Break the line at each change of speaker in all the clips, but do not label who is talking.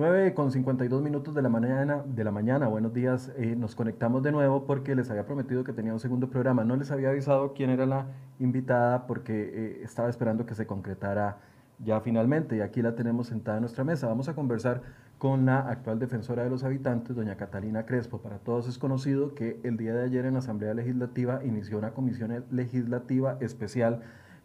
9 con 52 minutos de la mañana, de la mañana. buenos días, eh, nos conectamos de nuevo porque les había prometido que tenía un segundo programa, no les había avisado quién era la invitada porque eh, estaba esperando que se concretara ya finalmente y aquí la tenemos sentada en nuestra mesa. Vamos a conversar con la actual defensora de los habitantes, doña Catalina Crespo. Para todos es conocido que el día de ayer en la Asamblea Legislativa inició una comisión legislativa especial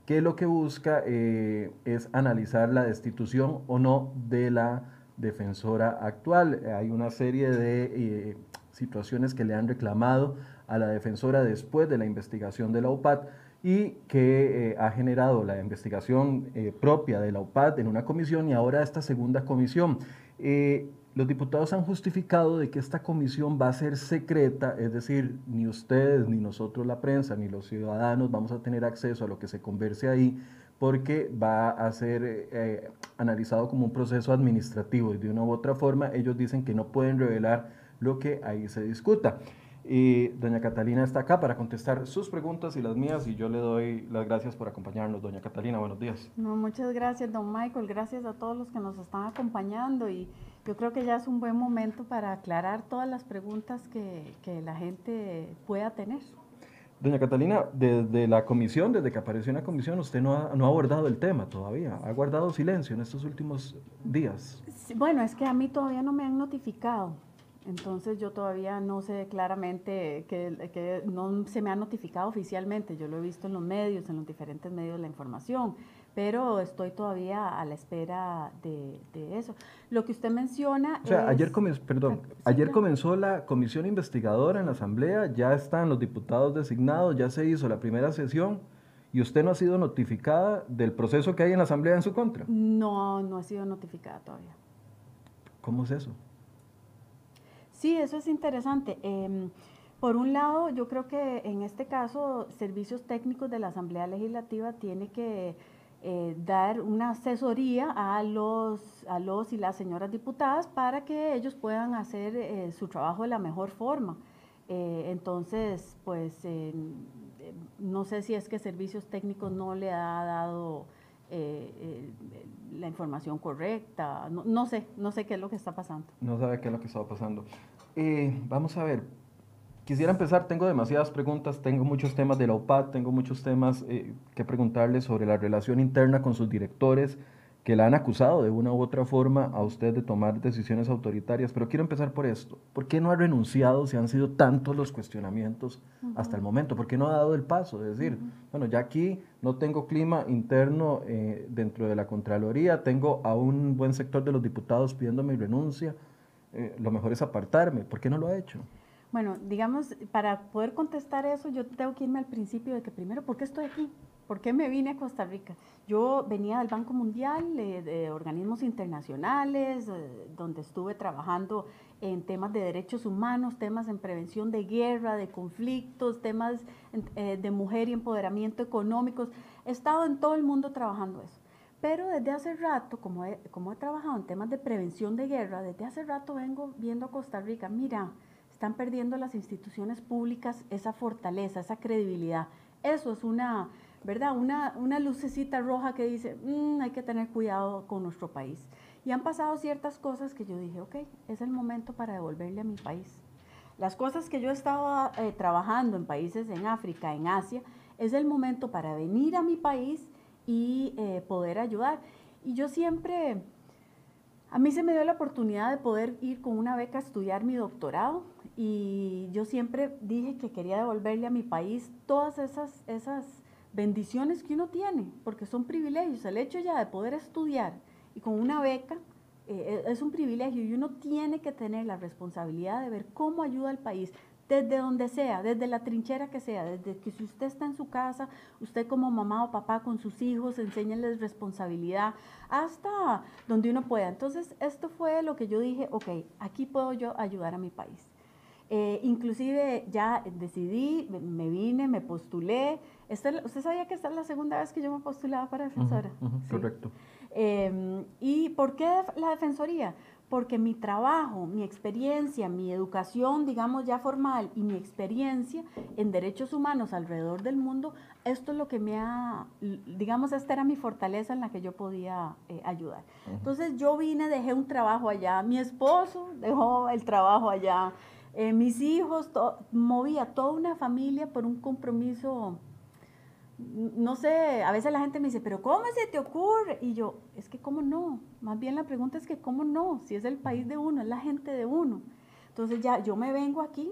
que lo que busca eh, es analizar la destitución o no de la defensora actual. Hay una serie de eh, situaciones que le han reclamado a la defensora después de la investigación de la UPAD y que eh, ha generado la investigación eh, propia de la UPAD en una comisión y ahora esta segunda comisión. los diputados han justificado de que esta comisión va a ser secreta, es decir, ni ustedes, ni nosotros la prensa, ni los ciudadanos vamos a tener acceso a lo que se converse ahí, porque va a ser eh, analizado como un proceso administrativo y de una u otra forma ellos dicen que no pueden revelar lo que ahí se discuta. Y doña Catalina está acá para contestar sus preguntas y las mías y yo le doy las gracias por acompañarnos. Doña Catalina, buenos días.
No, muchas gracias, don Michael. Gracias a todos los que nos están acompañando y yo creo que ya es un buen momento para aclarar todas las preguntas que, que la gente pueda tener.
Doña Catalina, desde la comisión, desde que apareció en la comisión, usted no ha, no ha abordado el tema todavía, ha guardado silencio en estos últimos días.
bueno, es que a mí todavía no me han notificado, entonces yo todavía no sé claramente que, que, no se me ha notificado oficialmente, yo lo he visto en los medios, en los diferentes medios de la información, pero estoy todavía a la espera de, eso. Lo que usted menciona...
O sea, ayer, comenzó, perdón, ayer comenzó la comisión investigadora en la Asamblea, ya están los diputados designados, ya se hizo la primera sesión y usted no ha sido notificada del proceso que hay en la Asamblea en su contra.
No, no ha sido notificada todavía.
¿Cómo es eso?
Sí, eso es interesante. Em, por un lado, yo creo que en este caso, servicios técnicos de la Asamblea Legislativa tiene que eh, dar una asesoría a los, a los y las señoras diputadas para que ellos puedan hacer eh, su trabajo de la mejor forma. Eh, entonces, pues no sé si es que servicios técnicos no le ha dado la información correcta, no, no, sé, no sé qué es lo que está pasando.
No sabe qué es lo que está pasando. vamos a ver, Quisiera empezar, tengo demasiadas preguntas, tengo muchos temas de la OPAD, tengo muchos temas eh, que preguntarle sobre la relación interna con sus directores que la han acusado de una u otra forma a usted de tomar decisiones autoritarias, pero quiero empezar por esto. ¿Por qué no ha renunciado si han sido tantos los cuestionamientos hasta el momento? ¿Por qué no ha dado el paso? Es decir, bueno, ya aquí no tengo clima interno eh, dentro de la Contraloría, tengo a un buen sector de los diputados pidiendo mi renuncia, eh, lo mejor es apartarme. ¿Por qué no lo ha hecho?
Bueno, digamos, para poder contestar eso, yo tengo que irme al principio de que primero, ¿por qué estoy aquí? ¿Por qué me vine a Costa Rica? Yo venía del Banco Mundial, de organismos internacionales, eh, donde estuve trabajando en temas de derechos humanos, temas en prevención de guerra, de conflictos, temas eh, de mujer y empoderamiento económicos. He estado en todo el mundo trabajando eso. Pero desde hace rato, como he, como he trabajado en temas de prevención de guerra, desde hace rato vengo viendo a Costa Rica, mira, están perdiendo las instituciones públicas esa fortaleza, esa credibilidad. Eso es una, ¿verdad? Una, una lucecita roja que dice, mm, hay que tener cuidado con nuestro país. Y han pasado ciertas cosas que yo dije, ok, es el momento para devolverle a mi país. Las cosas que yo estaba eh, trabajando en países en África, en Asia, es el momento para venir a mi país y eh, poder ayudar. Y yo siempre, a mí se me dio la oportunidad de poder ir con una beca a estudiar mi doctorado y yo siempre dije que quería devolverle a mi país todas esas, esas bendiciones que uno tiene, porque son privilegios. El hecho ya de poder estudiar y con una beca eh, es un privilegio y uno tiene que tener la responsabilidad de ver cómo ayuda al país, desde donde sea, desde la trinchera que sea, desde que si usted está en su casa, usted como mamá o papá con sus hijos, enséñenles responsabilidad, hasta donde uno pueda. Entonces, esto fue lo que yo dije, ok, aquí puedo yo ayudar a mi país. Eh, inclusive ya decidí, me vine, me postulé. ¿Usted sabía que esta es la segunda vez que yo me postulaba para defensora?
Correcto.
Em, ¿Y por qué la defensoría? Porque mi trabajo, mi experiencia, mi educación, digamos ya formal y mi experiencia en derechos humanos alrededor del mundo, esto es lo que me ha, digamos, esta era mi fortaleza en la que yo podía eh, ayudar. Entonces yo vine, dejé un trabajo allá, mi esposo dejó el trabajo allá, eh, mis hijos, movía toda una familia por un compromiso no sé, a veces la gente me dice, pero ¿cómo se te ocurre? Y yo, es que ¿cómo no? Más bien la pregunta es que ¿cómo no? Si es el país de uno, es la gente de uno. Entonces ya yo me vengo aquí,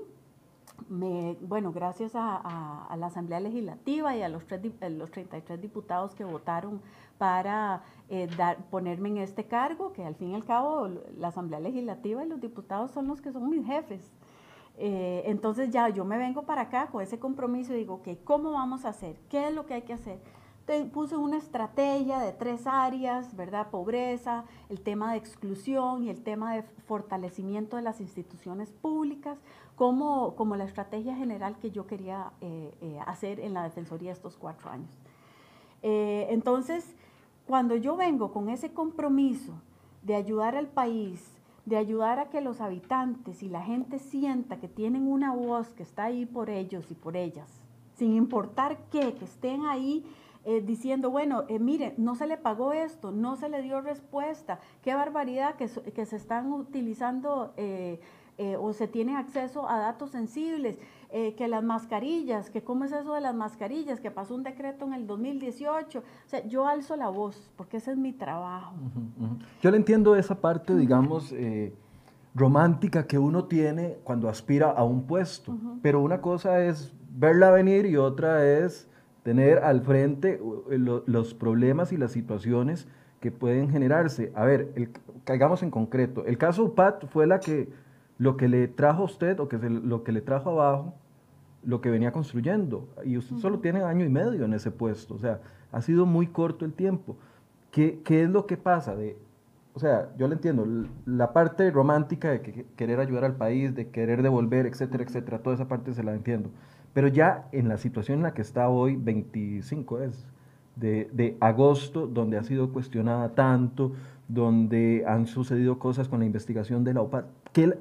me, bueno, gracias a, la Asamblea Legislativa y a los, eh, los 33 diputados que votaron para eh, dar, ponerme en este cargo, que al fin y al cabo la Asamblea Legislativa y los diputados son los que son mis jefes. Eh, entonces ya yo me vengo para acá con ese compromiso y digo, ok, ¿cómo vamos a hacer? ¿Qué es lo que hay que hacer? Te puse una estrategia de tres áreas, ¿verdad? Pobreza, el tema de exclusión y el tema de fortalecimiento de las instituciones públicas, como, como la estrategia general que yo quería eh, eh, hacer en la Defensoría estos cuatro años. entonces, cuando yo vengo con ese compromiso de ayudar al país, de ayudar a que los habitantes y la gente sienta que tienen una voz que está ahí por ellos y por ellas, sin importar qué, que estén ahí eh, diciendo, bueno, eh, mire, no se le pagó esto, no se le dio respuesta, qué barbaridad que, que se están utilizando eh, o se tiene acceso a datos sensibles. Eh, que las mascarillas, que cómo es eso de las mascarillas, que pasó un decreto en el 2018. O sea, yo alzo la voz, porque ese es mi trabajo.
Yo le entiendo esa parte, digamos, eh, romántica que uno tiene cuando aspira a un puesto, pero una cosa es verla venir y otra es tener al frente eh, los problemas y las situaciones que pueden generarse. A ver, el, caigamos en concreto. El caso UPAT fue la que, lo que le trajo a usted o que lo que le trajo abajo lo que venía construyendo. Y usted solo tiene año y medio en ese puesto. O sea, ha sido muy corto el tiempo. ¿Qué, qué es lo que pasa? De, o sea, yo le entiendo, la parte romántica de querer ayudar al país, de querer devolver, etcétera, etcétera, toda esa parte se la entiendo. Pero ya en la situación en la que está hoy, 25 es, de, de agosto, donde ha sido cuestionada tanto, donde han sucedido cosas con la investigación de la OPA,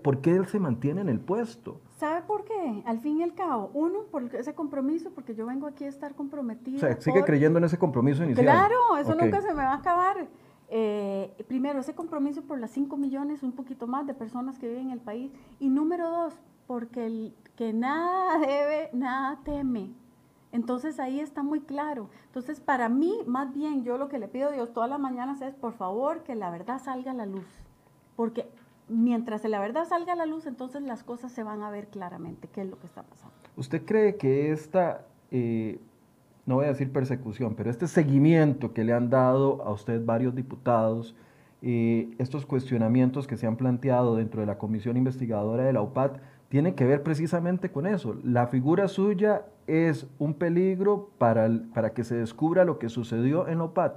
¿por qué él se mantiene en el puesto?
¿Sabe por qué? Al fin y al cabo, uno, por ese compromiso, porque yo vengo aquí a estar comprometido.
O sea, sigue creyendo en ese compromiso inicial.
Claro, eso nunca se me va a acabar. Eh, primero, ese compromiso por las 5 millones, un poquito más de personas que viven en el país. Y número dos, porque el que nada debe, nada teme. Entonces ahí está muy claro. Entonces para mí, más bien, yo lo que le pido a Dios todas las mañanas es, por favor, que la verdad salga a la luz. Porque mientras la verdad salga a la luz, entonces las cosas se van a ver claramente qué es lo que está pasando.
¿Usted cree que esta, eh, no voy a decir persecución, pero este seguimiento que le han dado a usted varios diputados, eh, estos cuestionamientos que se han planteado dentro de la comisión investigadora de la UPAD, tiene que ver precisamente con eso? La figura suya es un peligro para, para que se descubra lo que sucedió en la UPAD.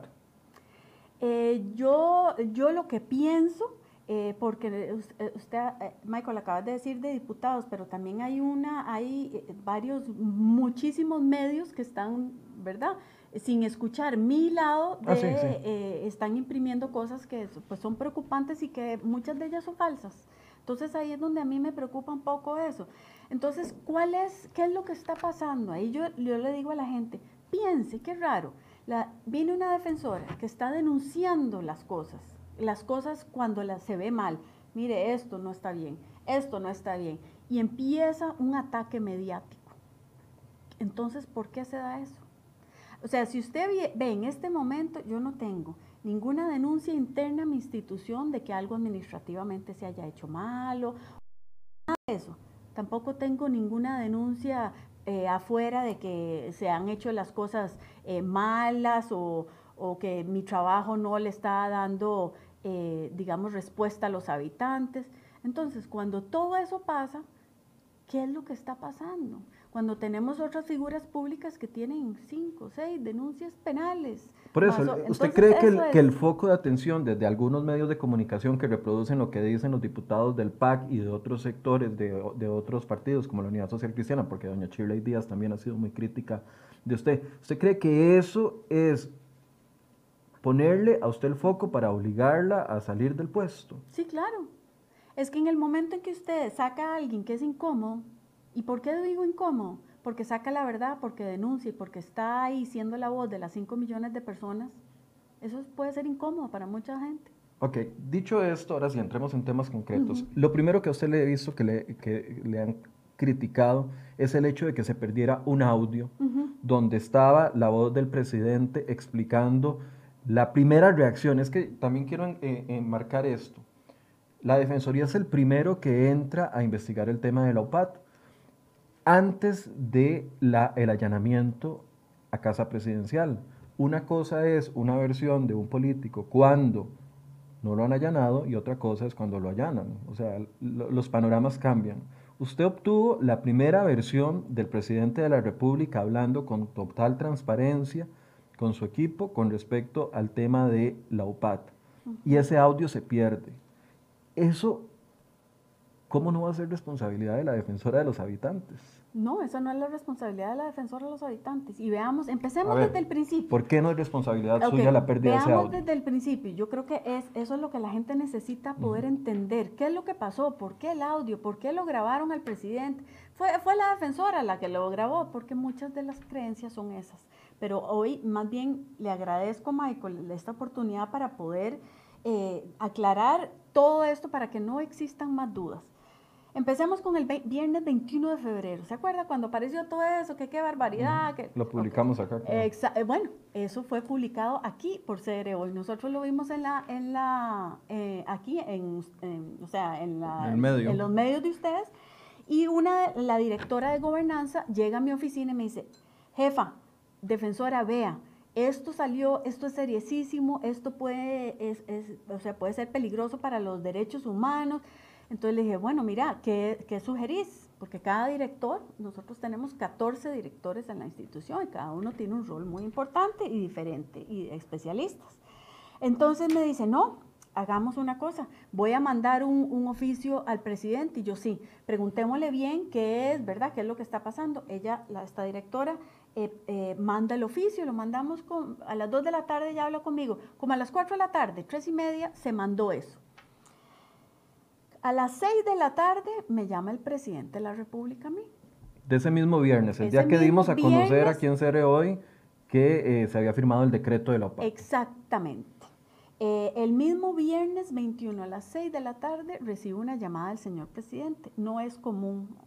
Eh, yo, yo lo que pienso eh, porque usted, eh, Michael, acaba de decir de diputados, pero también hay una, hay eh, varios, muchísimos medios que están, ¿verdad? Sin escuchar mi lado, ah, de, están imprimiendo cosas que pues, son preocupantes y que muchas de ellas son falsas. Entonces ahí es donde a mí me preocupa un poco eso. Entonces, ¿cuál es, qué es lo que está pasando? Ahí yo, yo le digo a la gente, piense, qué raro. La, viene una defensora que está denunciando las cosas las cosas cuando las se ve mal. Mire, esto no está bien, esto no está bien. Y empieza un ataque mediático. Entonces, ¿por qué se da eso? O sea, si usted ve en este momento, yo no tengo ninguna denuncia interna a mi institución de que algo administrativamente se haya hecho malo, nada de eso. Tampoco tengo ninguna denuncia eh, afuera de que se han hecho las cosas eh, malas o, o, que mi trabajo no le está dando eh, digamos, respuesta a los habitantes. Entonces, cuando todo eso pasa, ¿qué es lo que está pasando? Cuando tenemos otras figuras públicas que tienen cinco, seis denuncias penales.
Por eso, ¿usted cree que el, que el, foco de atención desde algunos medios de comunicación que reproducen lo que dicen los diputados del PAC y de otros sectores de, de otros partidos, como la Unidad Social Cristiana, porque doña Shirley Díaz también ha sido muy crítica de usted, ¿usted cree que eso es ponerle a usted el foco para obligarla a salir del puesto.
Sí, claro. Es que en el momento en que usted saca a alguien que es incómodo, ¿y por qué digo incómodo? Porque saca la verdad, porque denuncia y porque está ahí siendo la voz de las 5 millones de personas, eso puede ser incómodo para mucha gente.
Ok, dicho esto, ahora sí entremos en temas concretos. Lo primero que a usted le he visto que le, que le han criticado es el hecho de que se perdiera un audio donde estaba la voz del presidente explicando la primera reacción. Es que también quiero eh, enmarcar esto. La Defensoría es el primero que entra a investigar el tema de la OPAT antes de la, el allanamiento a casa presidencial. Una cosa es una versión de un político cuando no lo han allanado y otra cosa es cuando lo allanan. O sea, los panoramas cambian. Usted obtuvo la primera versión del presidente de la República hablando con total transparencia con su equipo con respecto al tema de la UPAT. Y ese audio se pierde. Eso, ¿cómo no va a ser responsabilidad de la defensora de los habitantes?
No, eso no es la responsabilidad de la defensora de los habitantes. Y veamos, empecemos desde el principio.
¿Por qué no es responsabilidad suya la pérdida de ese audio?
desde el principio. Yo creo que es, eso es lo que la gente necesita poder entender. ¿Qué es lo que pasó? ¿Por qué el audio? ¿Por qué lo grabaron al presidente? Fue, fue la defensora la que lo grabó, porque muchas de las creencias son esas. Pero hoy más bien le agradezco a Michael esta oportunidad para poder eh, aclarar todo esto para que no existan más dudas. Empecemos con el viernes 21 de febrero. ¿Se acuerda cuando apareció todo eso? Que qué barbaridad. Que,
lo publicamos acá.
Eh, bueno, eso fue publicado aquí por CR hoy. Nosotros lo vimos en la, en la, eh, aquí, en, o sea, en, la, en los medios de ustedes. Y una, la directora de gobernanza llega a mi oficina y me dice, jefa, defensora, vea, esto salió, esto es seriosísimo, esto puede, es, o sea, puede ser peligroso para los derechos humanos. Entonces le dije, bueno, mira, ¿qué, ¿qué, sugerís? Porque cada director, nosotros tenemos 14 directores en la institución y cada uno tiene un rol muy importante y diferente y especialistas. Entonces me dice, no, hagamos una cosa, voy a mandar un, oficio al presidente y yo sí, preguntémosle bien qué es, ¿verdad? ¿Qué es lo que está pasando? Ella, la, esta directora, eh, eh, manda el oficio, lo mandamos con, a las 2 de la tarde, ya habla conmigo, como a las 4 de la tarde, 3 y media, se mandó eso. A las 6 de la tarde me llama el presidente de la República a mí.
De ese mismo viernes, el día que dimos a conocer a quién seré hoy que eh, se había firmado el decreto de la OPA.
Exactamente. el mismo viernes 21 a las 6 de la tarde recibo una llamada del señor presidente. No es común.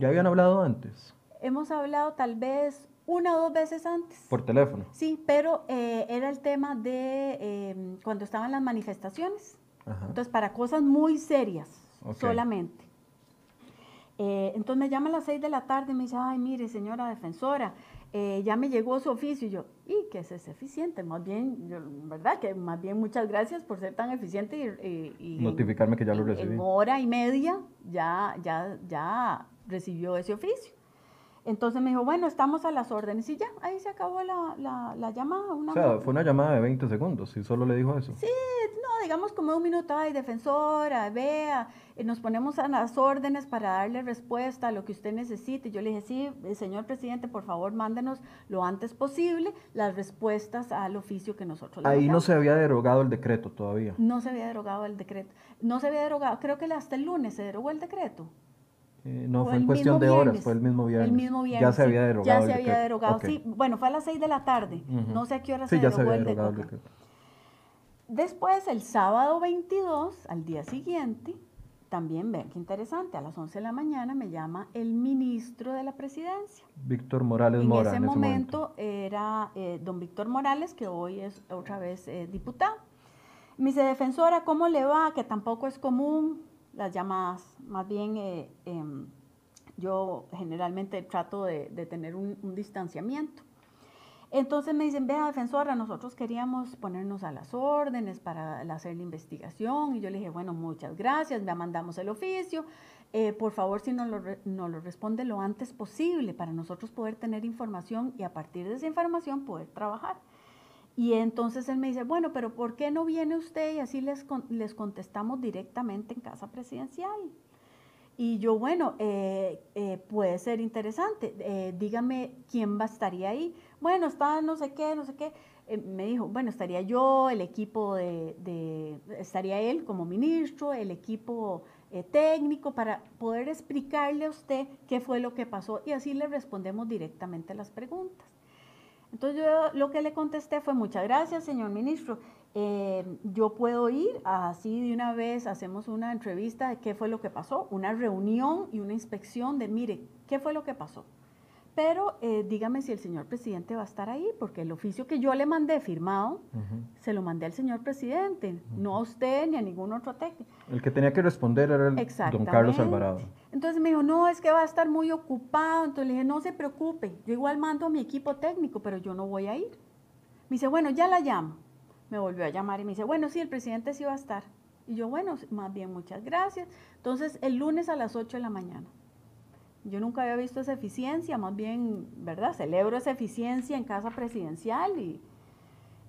¿Ya habían hablado antes?
Hemos hablado tal vez una o dos veces antes.
¿Por teléfono?
Sí, pero eh, era el tema de em, cuando estaban las manifestaciones. Entonces, para cosas muy serias solamente. Eh, entonces me llama a las seis de la tarde y me dice, ay, mire, señora defensora, eh, ya me llegó su oficio. Y yo, ¿y qué es eficiente? Más bien, yo, ¿verdad? Que más bien muchas gracias por ser tan eficiente y...
Notificarme que ya lo recibí.
En hora y media ya, ya, ya recibió ese oficio. Entonces me dijo, bueno, estamos a las órdenes y ya, ahí se acabó la, la, llamada.
Una o sea, fue una llamada de 20 segundos y solo le dijo eso.
Sí, no, digamos como un minuto, ay, defensora, vea, y nos ponemos a las órdenes para darle respuesta a lo que usted necesite. Yo le dije, sí, eh, señor presidente, por favor, mándenos lo antes posible las respuestas al oficio que nosotros
le Ahí no se había derogado el decreto todavía.
No se había derogado el decreto. No se había derogado, creo que hasta el lunes se derogó el decreto.
Eh, no, fue en cuestión de horas, fue el mismo viernes.
El mismo viernes.
Ya se había derogado.
Ya se había derogado, sí. Bueno, fue a las 6 de la tarde. No sé a qué hora se derogó el decreto. Después, el sábado 22, al día siguiente, también vean qué interesante, a las 11 de la mañana me llama el ministro de la presidencia.
Víctor Morales Mora.
En ese, momento, era eh, don Víctor Morales, que hoy es otra vez eh, diputado. Me dice, defensora, ¿cómo le va? Que tampoco es común las llamadas. Más bien, eh, em, yo generalmente trato de, tener un, distanciamiento. Entonces me dicen, vea, defensora, nosotros queríamos ponernos a las órdenes para hacer la investigación. Y yo le dije, bueno, muchas gracias, ya mandamos el oficio. Eh, por favor, si nos lo, nos lo responde lo antes posible para nosotros poder tener información y a partir de esa información poder trabajar. Y entonces él me dice, bueno, pero ¿por qué no viene usted? Y así les, les contestamos directamente en casa presidencial. Y yo, bueno, eh, eh, puede ser interesante. Eh, dígame quién va, estaría ahí. Bueno, está no sé qué, no sé qué. me dijo, bueno, estaría yo, el equipo de, de, estaría él como ministro, el equipo técnico, para poder explicarle a usted qué fue lo que pasó y así le respondemos directamente las preguntas. Entonces yo lo que le contesté fue, muchas gracias, señor ministro. Eh, yo puedo ir, así de una vez hacemos una entrevista de qué fue lo que pasó, una reunión y una inspección de, mire, qué fue lo que pasó. Pero eh, dígame si el señor presidente va a estar ahí, porque el oficio que yo le mandé firmado, se lo mandé al señor presidente, no a usted ni a ningún otro técnico.
El que tenía que responder era el don Carlos Alvarado.
Entonces me dijo, no, es que va a estar muy ocupado. Entonces le dije, no se preocupe, yo igual mando a mi equipo técnico, pero yo no voy a ir. Me dice, bueno, ya la llamo me volvió a llamar y me dice, bueno, sí, el presidente sí va a estar. Y yo, bueno, más bien, muchas gracias. Entonces, el lunes a las 8 de la mañana. Yo nunca había visto esa eficiencia, más bien, ¿verdad? Celebro esa eficiencia en casa presidencial y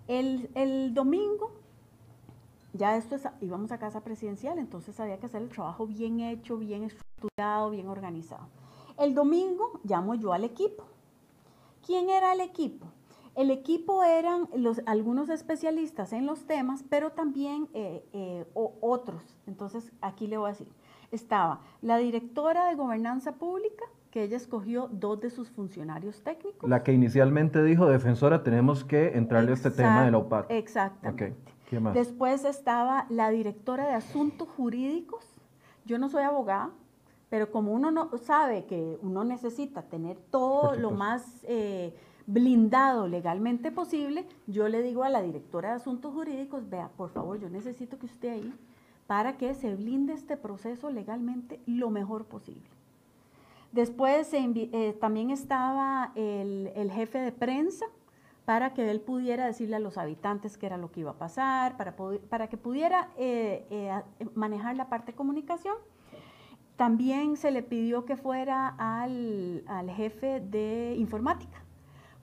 el, domingo, ya esto es, íbamos a casa presidencial, entonces había que hacer el trabajo bien hecho, bien estructurado, bien organizado. El domingo llamo yo al equipo. ¿Quién era el equipo? El equipo eran los, algunos especialistas en los temas, pero también eh, eh, otros. Entonces, aquí le voy a decir, estaba la directora de gobernanza pública, que ella escogió dos de sus funcionarios técnicos.
La que inicialmente dijo, defensora, tenemos que entrarle a este tema de la OPAC.
Exactamente. Después estaba la directora de asuntos jurídicos. Yo no soy abogada, pero como uno no sabe que uno necesita tener todo lo más... Eh, blindado legalmente posible, yo le digo a la directora de asuntos jurídicos, vea, por favor, yo necesito que usted ahí para que se blinde este proceso legalmente lo mejor posible. Después eh, también estaba el, jefe de prensa para que él pudiera decirle a los habitantes qué era lo que iba a pasar, para, que pudiera eh, eh, manejar la parte de comunicación. También se le pidió que fuera al, al jefe de informática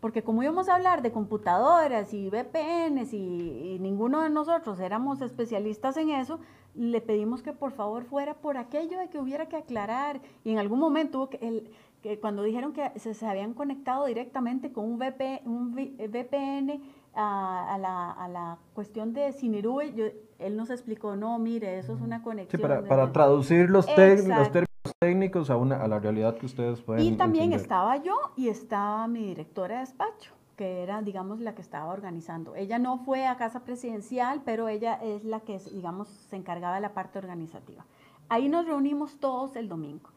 porque como íbamos a hablar de computadoras y VPNs y, ninguno de nosotros éramos especialistas en eso, le pedimos que por favor fuera por aquello de que hubiera que aclarar. Y en algún momento, el, que cuando dijeron que se, habían conectado directamente con un, VPN a, la, cuestión de Sinirube, él nos explicó, no, mire, eso es una conexión.
Sí, para, traducir los, los términos técnicos a, una, a la realidad que ustedes pueden
Y también estaba yo y estaba mi directora de despacho, que era, digamos, la que estaba organizando. Ella no fue a casa presidencial, pero ella es la que, digamos, se encargaba de la parte organizativa. Ahí nos reunimos todos el domingo.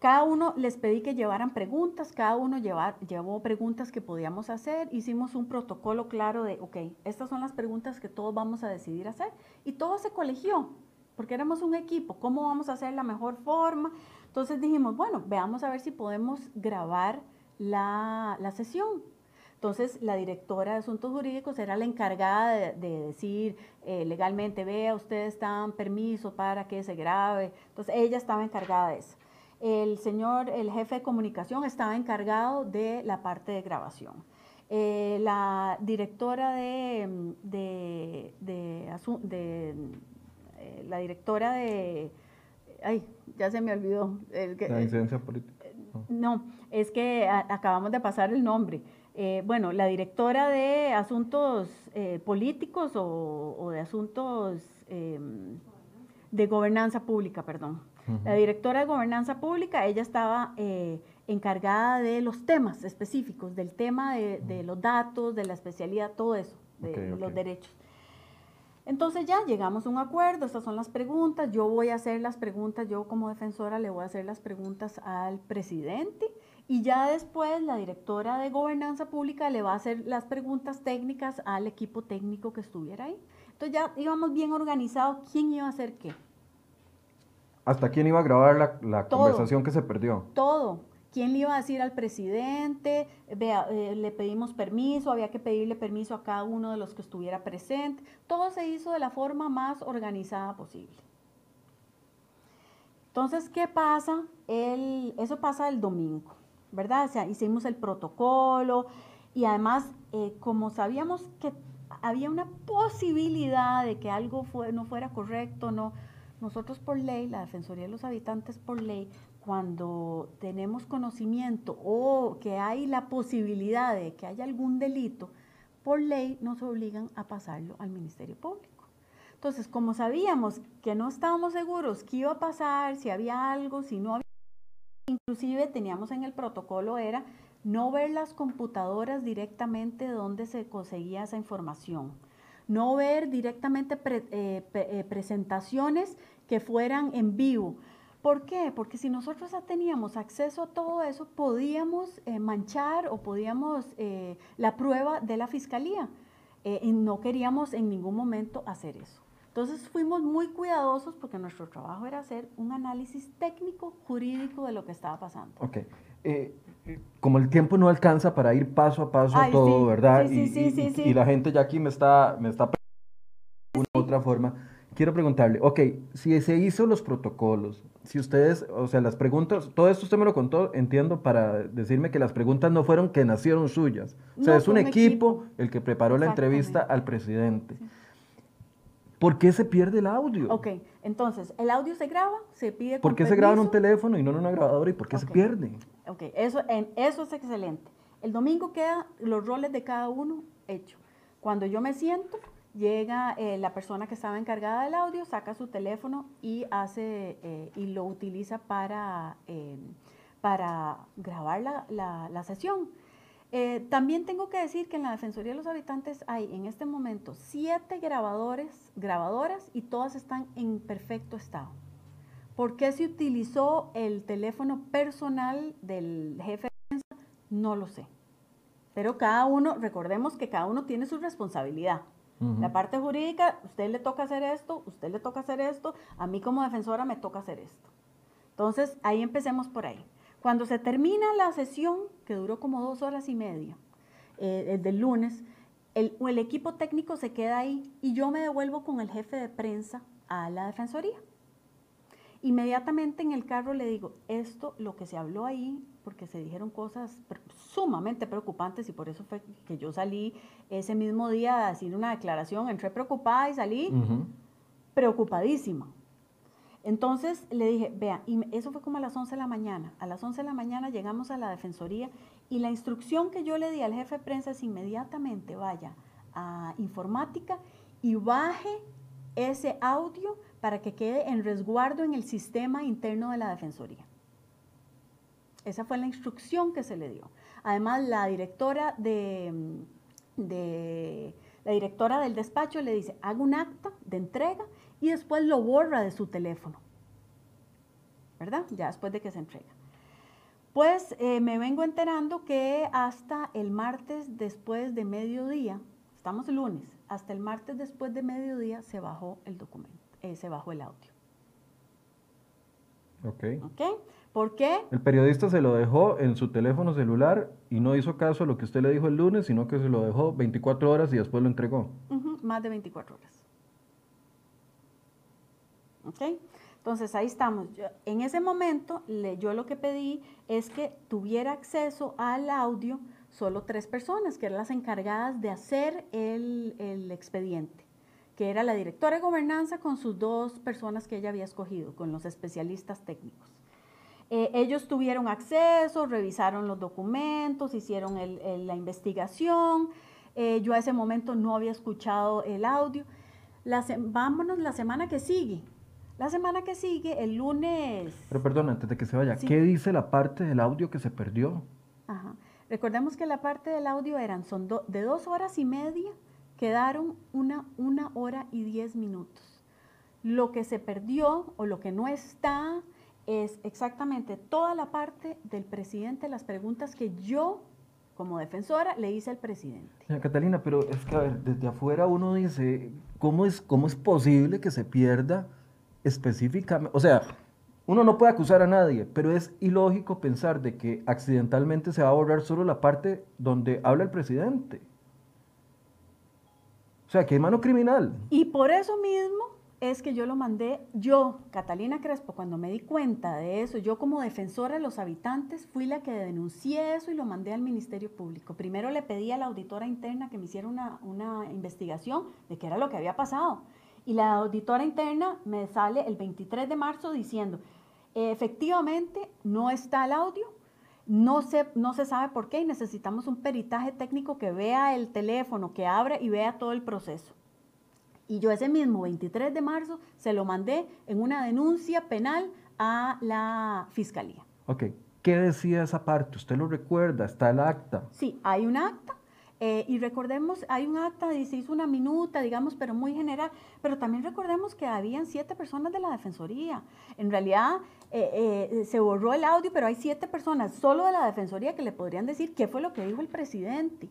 Cada uno les pedí que llevaran preguntas, cada uno llevar, llevó preguntas que podíamos hacer, hicimos un protocolo claro de, ok, estas son las preguntas que todos vamos a decidir hacer y todo se colegió, porque éramos un equipo, ¿cómo vamos a hacer la mejor forma? Entonces dijimos, bueno, veamos a ver si podemos grabar la, sesión. Entonces, la directora de Asuntos Jurídicos era la encargada de, decir eh, legalmente, vea, ustedes dan permiso para que se grabe. Entonces, ella estaba encargada de eso. El señor, el jefe de comunicación, estaba encargado de la parte de grabación. Eh, la directora de, de, de eh, la directora de ay, ya se me olvidó.
El la incidencia política.
No, es que acabamos de pasar el nombre. Eh, bueno, la directora de asuntos eh, políticos o, de asuntos em, de gobernanza pública, perdón. La directora de gobernanza pública, ella estaba eh, encargada de los temas específicos, del tema de, los datos, de la especialidad, todo eso, de los derechos. Entonces ya llegamos a un acuerdo, estas son las preguntas, yo voy a hacer las preguntas, yo como defensora le voy a hacer las preguntas al presidente y ya después la directora de gobernanza pública le va a hacer las preguntas técnicas al equipo técnico que estuviera ahí. Entonces ya íbamos bien organizados quién iba a hacer qué.
¿Hasta quién iba a grabar la, la conversación que se perdió?
Todo, ¿Quién le iba a decir al presidente? Vea, eh, le pedimos permiso, había que pedirle permiso a cada uno de los que estuviera presente. Todo se hizo de la forma más organizada posible. Entonces, ¿qué pasa? El, eso pasa el domingo, ¿verdad? O sea, hicimos el protocolo y además, eh, como sabíamos que había una posibilidad de que algo no fuera correcto, no, nosotros por ley, la Defensoría de los Habitantes por ley, cuando tenemos conocimiento o que hay la posibilidad de que haya algún delito, por ley nos obligan a pasarlo al Ministerio Público. Entonces, como sabíamos que no estábamos seguros qué iba a pasar, si había algo, si no había, inclusive teníamos en el protocolo era no ver las computadoras directamente donde se conseguía esa información, no ver directamente eh, eh, presentaciones que fueran en vivo. ¿Por qué? Porque si nosotros ya teníamos acceso a todo eso, podíamos eh, manchar o podíamos la prueba de la fiscalía y no queríamos en ningún momento hacer eso. Entonces fuimos muy cuidadosos porque nuestro trabajo era hacer un análisis técnico, jurídico de lo que estaba pasando.
Ok como el tiempo no alcanza para ir paso a paso a todo, ¿verdad?
Sí, sí, sí, sí,
y, la gente ya aquí me está, me está de una u otra forma. Quiero preguntarle, ok, si se hizo los protocolos, si ustedes, o sea, las preguntas, todo esto usted me lo contó, entiendo, para decirme que las preguntas no fueron que nacieron suyas. O sea, es un, equipo, el que preparó la entrevista al presidente. ¿Por qué se pierde el audio?
Ok, entonces, el audio se graba, se pide
¿Por qué se graba en un teléfono y no en una grabadora y por qué se pierde?
Ok, eso, en, eso es excelente. El domingo quedan los roles de cada uno hechos. Cuando yo me siento, llega eh, la persona que estaba encargada del audio, saca su teléfono y, hace, eh, y lo utiliza para, eh, para grabar la, la sesión. Eh, también tengo que decir que en la Defensoría de los Habitantes hay en este momento siete grabadores, grabadoras y todas están en perfecto estado. ¿Por qué se utilizó el teléfono personal del jefe de prensa? No lo sé. Pero cada uno, recordemos que cada uno tiene su responsabilidad. La parte jurídica, usted le toca hacer esto, usted le toca hacer esto, a mí como defensora me toca hacer esto. Entonces, ahí empecemos por ahí. Cuando se termina la sesión, que duró como dos horas y media, eh, del lunes, el, el equipo técnico se queda ahí y yo me devuelvo con el jefe de prensa a la defensoría. Inmediatamente en el carro le digo, esto, lo que se habló ahí, porque se dijeron cosas sumamente preocupantes y por eso fue que yo salí ese mismo día a decir una declaración, entré preocupada y salí preocupadísima. Entonces le dije, vea, y eso fue como a las 11 de la mañana. A las 11 de la mañana llegamos a la defensoría y la instrucción que yo le di al jefe de prensa es inmediatamente vaya a informática y baje ese audio para que quede en resguardo en el sistema interno de la defensoría. Esa fue la instrucción que se le dio. Además, la directora de, de la directora del despacho le dice, haga un acta de entrega y después lo borra de su teléfono. ¿Verdad? Ya después de que se entrega. Pues eh, me vengo enterando que hasta el martes después de mediodía, estamos el lunes, hasta el martes después de mediodía se bajó el documento, eh, se bajó el audio.
Ok.
Ok. ¿Por qué?
El periodista se lo dejó en su teléfono celular y no hizo caso a lo que usted le dijo el lunes, sino que se lo dejó 24 horas y después lo entregó.
más de 24 horas. Entonces ahí estamos. en ese momento yo lo que pedí es que tuviera acceso al audio solo tres personas, que eran las encargadas de hacer el, expediente, que era la directora de gobernanza con sus dos personas que ella había escogido, con los especialistas técnicos. Eh, ellos tuvieron acceso, revisaron los documentos, hicieron la investigación. Eh, yo a ese momento no había escuchado el audio. vámonos la semana que sigue. La semana que sigue, el lunes...
Pero perdón, antes de que se vaya, ¿qué dice la parte del audio que se perdió?
Ajá. Recordemos que la parte del audio eran, son de dos horas y media, quedaron una, una hora y diez minutos. Lo que se perdió o lo que no está es exactamente toda la parte del presidente, las preguntas que yo como defensora le hice al presidente.
Catalina, pero es que a ver, desde afuera uno dice, ¿cómo es, cómo es posible que se pierda específicamente, o sea, uno no puede acusar a nadie, pero es ilógico pensar de que accidentalmente se va a borrar solo la parte donde habla el presidente. O sea, que hay mano criminal.
Y por eso mismo es que yo lo mandé, yo, Catalina Crespo, cuando me di cuenta de eso, yo como defensora de los habitantes, fui la que denuncié eso y lo mandé al Ministerio Público. Primero le pedí a la auditora interna que me hiciera una, una investigación de qué era lo que había pasado Y la auditora interna me sale el 23 de marzo diciendo, efectivamente no está el audio, no se, no se sabe por qué y necesitamos un peritaje técnico que vea el teléfono, que abra y vea todo el proceso. Y yo ese mismo 23 de marzo se lo mandé en una denuncia penal a la fiscalía.
Ok, ¿qué decía esa parte? ¿Usted lo recuerda? ¿Está el acta?
Sí, hay un acta. Eh, y recordemos, hay un acta y se hizo una minuta, digamos, pero muy general, pero también recordemos que habían siete personas de la Defensoría. En realidad eh, eh, se borró el audio, pero hay siete personas solo de la Defensoría que le podrían decir qué fue lo que dijo el presidente.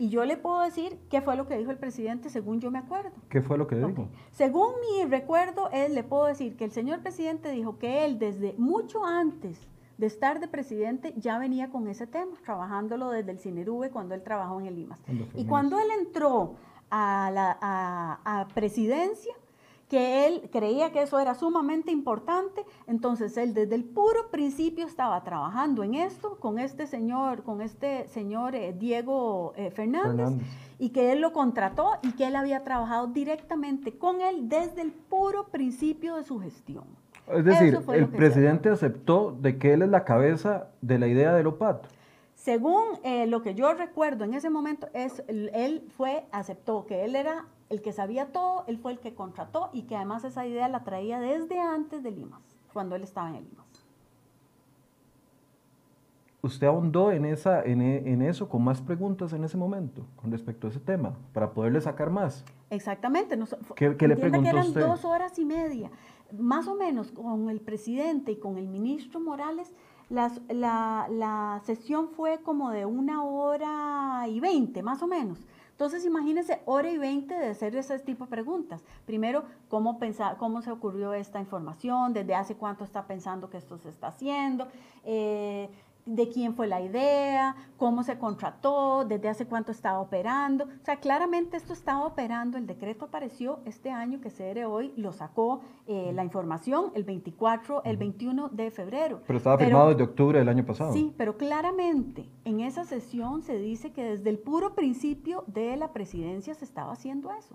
Y yo le puedo decir qué fue lo que dijo el presidente según yo me acuerdo.
¿Qué fue lo que dijo?
Según mi recuerdo, él le puedo decir que el señor presidente dijo que él desde mucho antes de estar de presidente ya venía con ese tema, trabajándolo desde el CINERUVE cuando él trabajó en el IMAS. Y cuando él entró a la a, presidencia, que él creía que eso era sumamente importante, entonces él desde el puro principio estaba trabajando en esto con este señor, con este señor eh, Diego eh, Fernández, y que él lo contrató y que él había trabajado directamente con él desde el puro principio de su gestión.
Es decir, el presidente aceptó de que él es la cabeza de la idea del OPAT.
Según eh, lo que yo recuerdo en ese momento, es, él fue, aceptó que él era el que sabía todo, él fue el que contrató y que además esa idea la traía desde antes de Limas, cuando él estaba en el Limas.
¿Usted ahondó en, esa, en, en, eso con más preguntas en ese momento con respecto a ese tema para poderle sacar más?
Exactamente.
¿Qué, le preguntó
que eran
usted?
dos horas y media más o menos con el presidente y con el ministro Morales, la, sesión fue como de una hora y veinte, más o menos. Entonces, imagínense, hora y veinte de hacer ese tipo de preguntas. Primero, ¿cómo, pensar, cómo se ocurrió esta información? ¿Desde hace cuánto está pensando que esto se está haciendo? Eh, de quién fue la idea, cómo se contrató, desde hace cuánto estaba operando. O sea, claramente esto estaba operando. El decreto apareció este año que CR hoy lo sacó eh, la información el 24, el 21 de febrero.
Pero estaba firmado desde octubre del año pasado.
Sí, pero claramente en esa sesión se dice que desde el puro principio de la presidencia se estaba haciendo eso.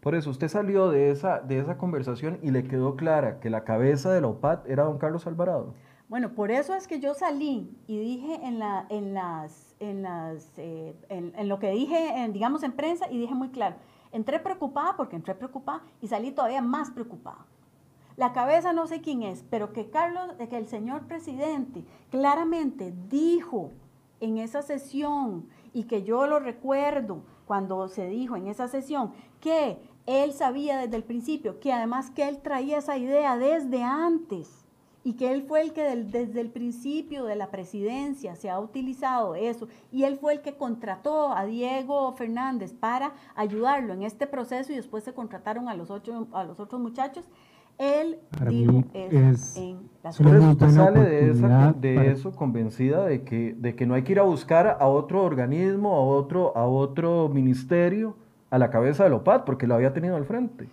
Por eso, usted salió de esa, de esa conversación y le quedó clara que la cabeza de la OPAT era don Carlos Alvarado.
Bueno, por eso es que yo salí y dije en, en, en, eh, en, lo que dije, digamos, en prensa, y dije muy claro, entré preocupada porque entré preocupada y salí todavía más preocupada. La cabeza no sé quién es, pero que Carlos, que el señor presidente claramente dijo en esa sesión y que yo lo recuerdo cuando se dijo en esa sesión que él sabía desde el principio que además que él traía esa idea desde antes y que él fue el que desde el principio de la presidencia se ha utilizado eso y él fue el que contrató a Diego Fernández para ayudarlo en este proceso y después se contrataron a los, ocho, a los otros muchachos. Él dijo eso en la
usted sale de, de eso convencida de que, de que no hay que ir a buscar a otro organismo, a otro, a otro ministerio a la cabeza del OPAD, porque lo había tenido al frente.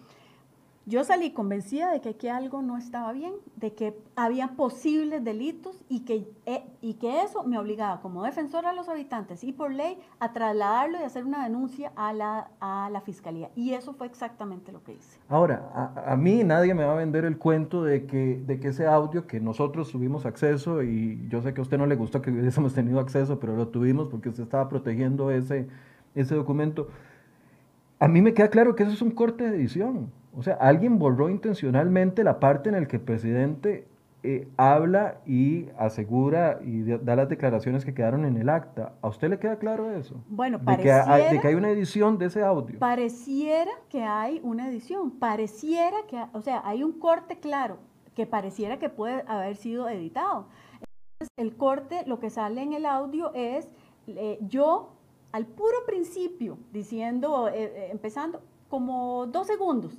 Yo salí convencida de que aquí algo no estaba bien, de que había posibles delitos y que, eh, y que eso me obligaba como defensora de los habitantes y por ley a trasladarlo y hacer una denuncia a la, a la fiscalía. Y eso fue exactamente lo que hice.
Ahora, a, mí nadie me va a vender el cuento de que, de que ese audio que nosotros tuvimos acceso, y yo sé que a usted no le gustó que hubiésemos tenido acceso, pero lo tuvimos porque usted estaba protegiendo ese, ese documento. A mí me queda claro que eso es un corte de edición. O sea, alguien borró intencionalmente la parte en la que el presidente eh, habla y asegura y da las declaraciones que quedaron en el acta. ¿A usted le queda claro eso?
Bueno,
pareciera... De que, hay, de que hay una edición de ese audio.
Pareciera que hay una edición. Pareciera que, o sea, hay un corte claro que pareciera que puede haber sido editado. Entonces, el corte, lo que sale en el audio es eh, yo al puro principio, diciendo, eh, empezando como dos segundos,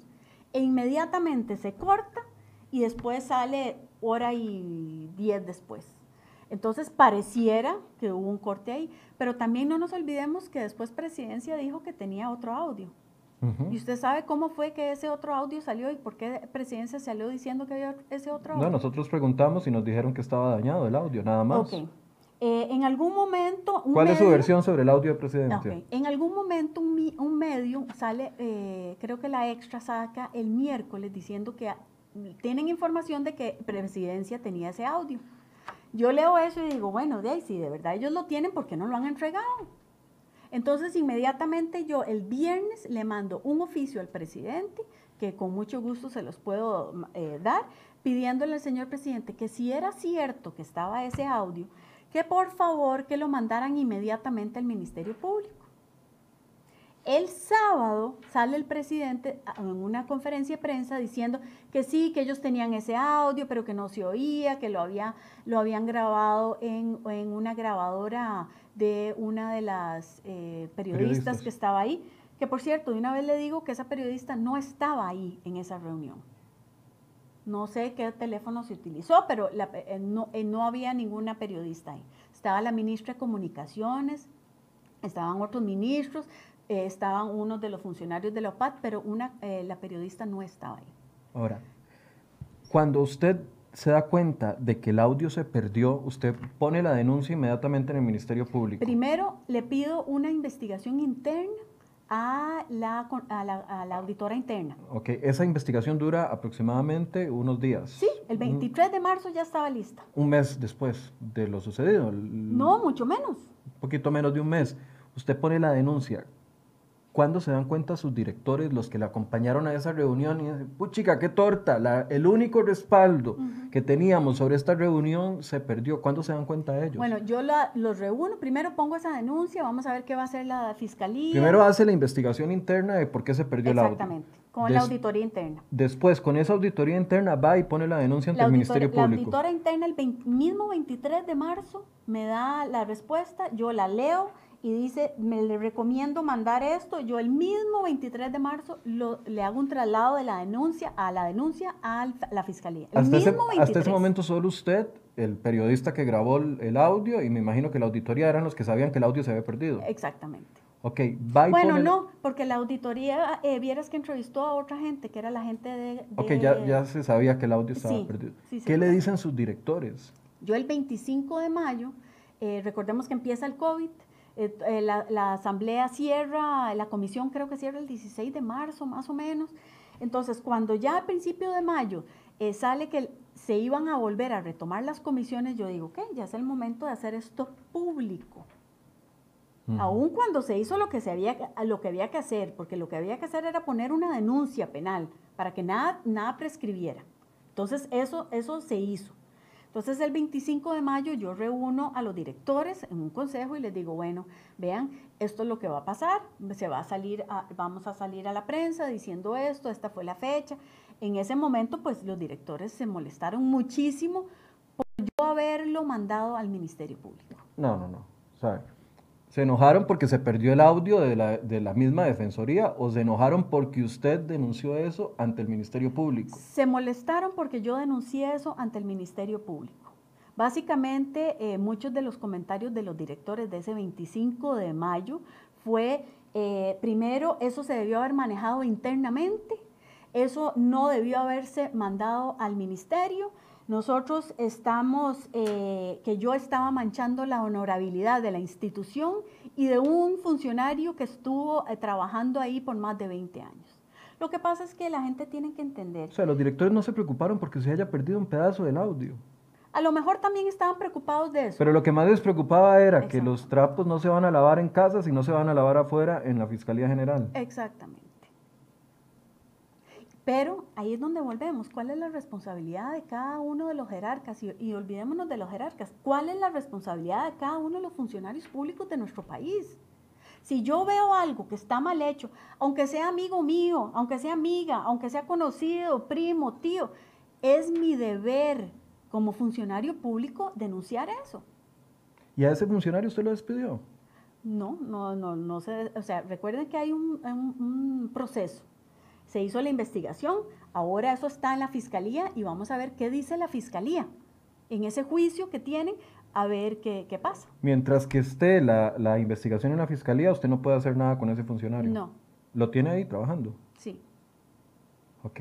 e inmediatamente se corta y después sale hora y diez después. Entonces pareciera que hubo un corte ahí, pero también no nos olvidemos que después Presidencia dijo que tenía otro audio. ¿Y usted sabe cómo fue que ese otro audio salió y por qué Presidencia salió diciendo que había ese otro audio?
No, nosotros preguntamos y nos dijeron que estaba dañado el audio, nada más.
Ok. Eh, en algún momento...
¿Cuál es su versión sobre el audio de presidencia?
Okay. En algún momento un, un medio sale, eh, creo que la extra saca el miércoles diciendo que tienen información de que presidencia tenía ese audio. Yo leo eso y digo, bueno, de ahí, si de verdad ellos lo tienen, ¿por qué no lo han entregado? Entonces, inmediatamente yo el viernes le mando un oficio al presidente, que con mucho gusto se los puedo eh, dar, pidiéndole al señor presidente que si era cierto que estaba ese audio, que por favor que lo mandaran inmediatamente al Ministerio Público. El sábado sale el presidente en una conferencia de prensa diciendo que sí, que ellos tenían ese audio, pero que no se oía, que lo, había, lo habían grabado en, en una grabadora de una de las eh, periodistas, que estaba ahí. Que por cierto, de una vez le digo que esa periodista no estaba ahí en esa reunión. No sé qué teléfono se utilizó, pero eh, no, eh, no había ninguna periodista ahí. Estaba la ministra de Comunicaciones, estaban otros ministros, eh, estaban unos de los funcionarios de la OPAT, pero una, eh, la periodista no estaba ahí.
Ahora, cuando usted se da cuenta de que el audio se perdió, usted pone la denuncia inmediatamente en el Ministerio Público.
Primero le pido una investigación interna a la, a la, a la auditora interna.
Ok, esa investigación dura aproximadamente unos días.
Sí, el 23 de marzo ya estaba lista.
Un mes después de lo sucedido.
No, mucho menos.
Un poquito menos de un mes. Usted pone la denuncia. ¿Cuándo se dan cuenta sus directores, los que le acompañaron a esa reunión, y dicen, puchica, qué torta, el único respaldo que teníamos sobre esta reunión se perdió? ¿Cuándo se dan cuenta ellos?
Bueno, yo los reúno, primero pongo esa denuncia, vamos a ver qué va a hacer la fiscalía.
Primero hace la investigación interna de por qué se perdió el audio.
Exactamente, con la auditoría interna.
Después, con esa auditoría interna, va y pone la denuncia ante el Ministerio Público. La
auditora interna, el mismo 23 de marzo, me da la respuesta, yo la leo y dice, me le recomiendo mandar esto, yo el mismo 23 de marzo lo, le hago un traslado de la denuncia a la denuncia a la fiscalía.
hasta, ese, hasta, ese, momento solo usted, el periodista que grabó el audio, y me imagino que la auditoría eran los que sabían que el audio se había perdido.
Exactamente.
Ok,
Bueno, no, porque la auditoría, eh, vieras que entrevistó a otra gente, que era la gente de...
ok, ya, ya se sabía que el audio estaba perdido. ¿Qué le dicen sus directores?
Yo el 25 de mayo, eh, recordemos que empieza el COVID, eh, eh, la, asamblea cierra, la comisión creo que cierra el 16 de marzo más o menos. Entonces, cuando ya a principio de mayo eh, sale que se iban a volver a retomar las comisiones, yo digo, ok, ya es el momento de hacer esto público. Aún cuando se hizo lo que, se había, lo que había que hacer, porque lo que había que hacer era poner una denuncia penal para que nada, nada prescribiera. Entonces, eso, eso se hizo. Entonces el 25 de mayo yo reúno a los directores en un consejo y les digo, bueno, vean, esto es lo que va a pasar, se va a salir, vamos a salir a la prensa diciendo esto, esta fue la fecha. En ese momento, pues los directores se molestaron muchísimo por yo haberlo mandado al Ministerio Público.
No, no, no. O ¿Se enojaron porque se perdió el audio de la, de la, misma Defensoría o se enojaron porque usted denunció eso ante el Ministerio Público?
Se molestaron porque yo denuncié eso ante el Ministerio Público. Básicamente, eh, muchos de los comentarios de los directores de ese 25 de mayo fue, eh, primero, eso se debió haber manejado internamente, eso no debió haberse mandado al ministerio, nosotros estamos, eh, que yo estaba manchando la honorabilidad de la institución y de un funcionario que estuvo eh, trabajando ahí por más de 20 años. Lo que pasa es que la gente tiene que entender.
O sea, los directores no se preocuparon porque se haya perdido un pedazo del audio.
A lo mejor también estaban preocupados de eso.
Pero lo que más les preocupaba era que los trapos no se van a lavar en casa, sino se van a lavar afuera en la Fiscalía General.
Exactamente. Pero ahí es donde volvemos. ¿Cuál es la responsabilidad de cada uno de los jerarcas? Y, olvidémonos de los jerarcas. ¿Cuál es la responsabilidad de cada uno de los funcionarios públicos de nuestro país? Si yo veo algo que está mal hecho, aunque sea amigo mío, aunque sea amiga, aunque sea conocido, primo, tío, es mi deber como funcionario público denunciar eso.
¿Y a ese funcionario usted lo despidió?
No, no, no, no sé. O sea, recuerden que hay un proceso se hizo la investigación, ahora eso está en la fiscalía y vamos a ver qué dice la fiscalía en ese juicio que tienen, a ver qué, pasa.
Mientras que esté la, la, investigación en la fiscalía, usted no puede hacer nada con ese funcionario.
No.
¿Lo tiene ahí trabajando?
Sí.
Ok.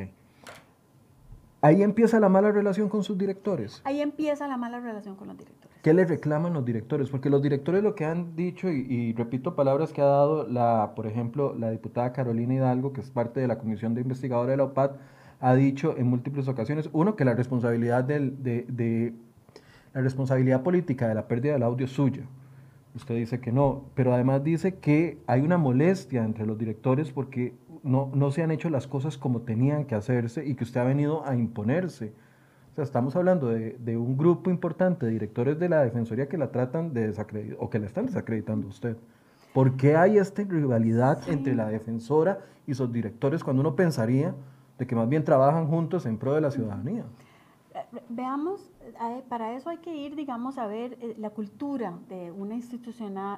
Ahí empieza la mala relación con sus directores.
Ahí empieza la mala relación con los directores.
¿Qué le reclaman los directores? Porque los directores lo que han dicho, y, repito palabras que ha dado, la, por ejemplo, la diputada Carolina Hidalgo, que es parte de la Comisión de Investigadora de la OPAD, ha dicho en múltiples ocasiones, uno, que la responsabilidad, del, de, de, la responsabilidad política de la pérdida del audio es suya. Usted dice que no, pero además dice que hay una molestia entre los directores porque no, no se han hecho las cosas como tenían que hacerse y que usted ha venido a imponerse. O sea, estamos hablando de, de un grupo importante de directores de la Defensoría que la tratan de desacreditar o que la están desacreditando usted. ¿Por qué hay esta rivalidad entre la defensora y sus directores cuando uno pensaría de que más bien trabajan juntos en pro de la ciudadanía?
Veamos, para eso hay que ir, digamos, a ver eh, la cultura de una,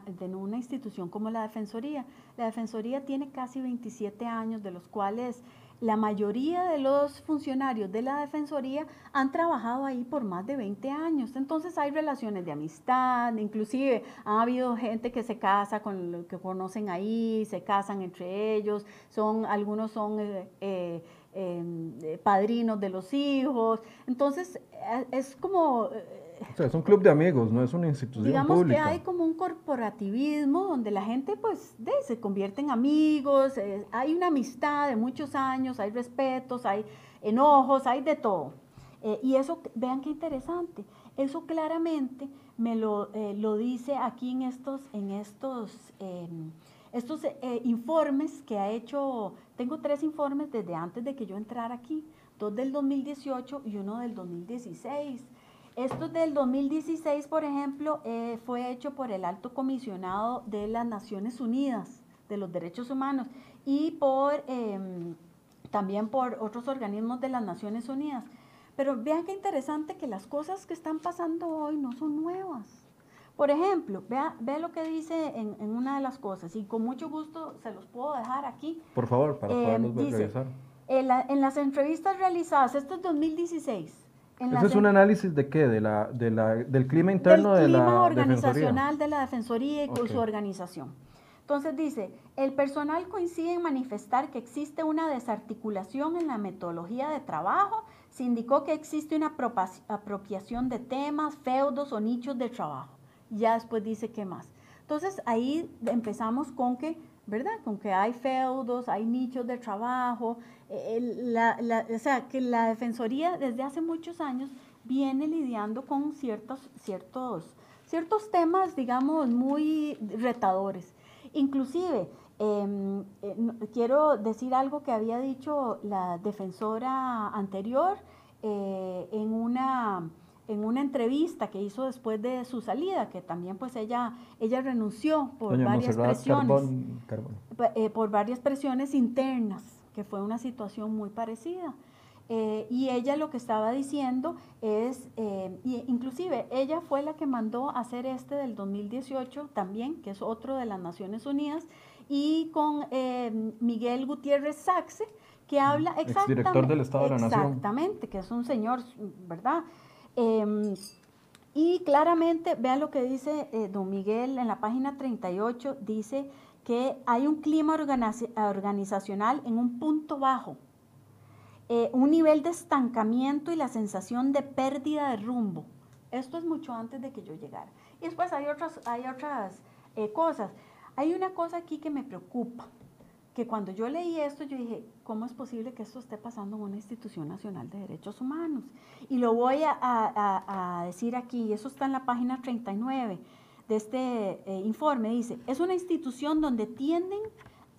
de una institución como la Defensoría. La Defensoría tiene casi 27 años, de los cuales la mayoría de los funcionarios de la Defensoría han trabajado ahí por más de 20 años. Entonces hay relaciones de amistad, inclusive ha habido gente que se casa con lo que conocen ahí, se casan entre ellos, son, algunos son... Eh, Em, padrinos de los hijos. Entonces, eh, es como...
Eh, o sea, es un club de amigos, no es una institución
digamos que hay como un corporativismo donde la gente pues se convierte en amigos, eh, hay una amistad de muchos años, hay respetos, hay enojos, hay de todo. y eso, vean qué interesante, eso claramente me lo, lo dice aquí en estos, en estos em, estos informes que ha hecho, tengo tres informes desde antes de que yo entrara aquí, dos del 2018 y uno del 2016. Estos del 2016, por ejemplo, eh, fue hecho por el alto comisionado de las Naciones Unidas de los Derechos Humanos y por, em, también por otros organismos de las Naciones Unidas. Pero vean qué interesante que las cosas que están pasando hoy no son nuevas. Por ejemplo, vea, vea lo que dice en, una de las cosas y con mucho gusto se los puedo dejar aquí.
Por favor, para eh, poderlos
revisar. En, las entrevistas realizadas, esto es 2016.
¿Ese es un análisis de qué? De la, de la, ¿Del clima interno
del
de
clima organizacional de la Defensoría y con su organización. Entonces dice, el personal coincide en manifestar que existe una desarticulación en la metodología de trabajo. Se indicó que existe una apropiación de temas, feudos o nichos de trabajo ya después dice qué más. Entonces ahí empezamos con que, ¿verdad? Con que hay feudos, hay nichos de trabajo, la, o sea, que la Defensoría desde hace muchos años viene lidiando con ciertos, ciertos, ciertos temas, digamos, muy retadores. Inclusive, em, eh, quiero decir algo que había dicho la defensora anterior eh, en una en una entrevista que hizo después de su salida, que también pues ella, ella renunció por varias presiones, eh, por varias presiones internas, que fue una situación muy parecida. Eh, y ella lo que estaba diciendo es, eh, inclusive ella fue la que mandó hacer este del 2018 también, que es otro de las Naciones Unidas, y con Miguel Gutiérrez Saxe, que habla exactamente,
director del Estado de la Nación.
Exactamente, que es un señor, ¿verdad? Em, y claramente, vean lo que dice eh, don Miguel en la página 38, dice que hay un clima organizacional en un punto bajo, eh, un nivel de estancamiento y la sensación de pérdida de rumbo. Esto es mucho antes de que yo llegara. Y después hay otras, hay otras eh, cosas. Hay una cosa aquí que me preocupa que cuando yo leí esto, yo dije, ¿cómo es posible que esto esté pasando en una institución nacional de derechos humanos? Y lo voy a, decir aquí, eso está en la página 39 de este eh, informe, dice, es una institución donde tienden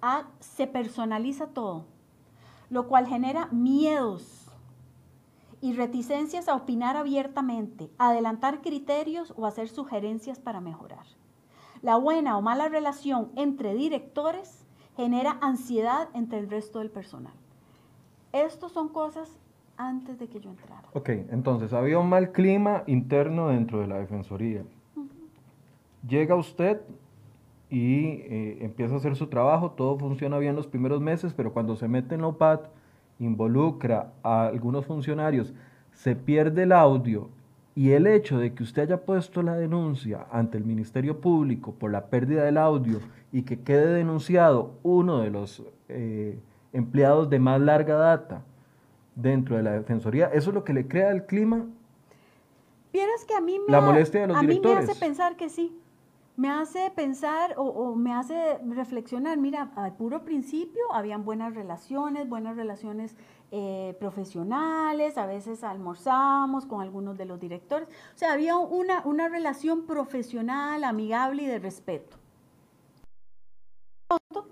a, se personaliza todo, lo cual genera miedos y reticencias a opinar abiertamente, adelantar criterios o hacer sugerencias para mejorar. La buena o mala relación entre directores genera ansiedad entre el resto del personal. Estos son cosas antes de que yo entrara.
Ok, entonces había un mal clima interno dentro de la Defensoría. Llega usted y eh, empieza a hacer su trabajo, todo funciona bien los primeros meses, pero cuando se mete en la OPAT, involucra a algunos funcionarios, se pierde el audio y el hecho de que usted haya puesto la denuncia ante el Ministerio Público por la pérdida del audio y que quede denunciado uno de los eh, empleados de más larga data dentro de la Defensoría, ¿eso es lo que le crea el clima?
Vieras que a mí me,
La molestia de los
a mí me hace pensar que sí. Me hace pensar o, o me hace reflexionar, mira, al puro principio habían buenas relaciones, buenas relaciones eh, profesionales, a veces almorzamos con algunos de los directores, o sea, había una, una relación profesional, amigable y de respeto.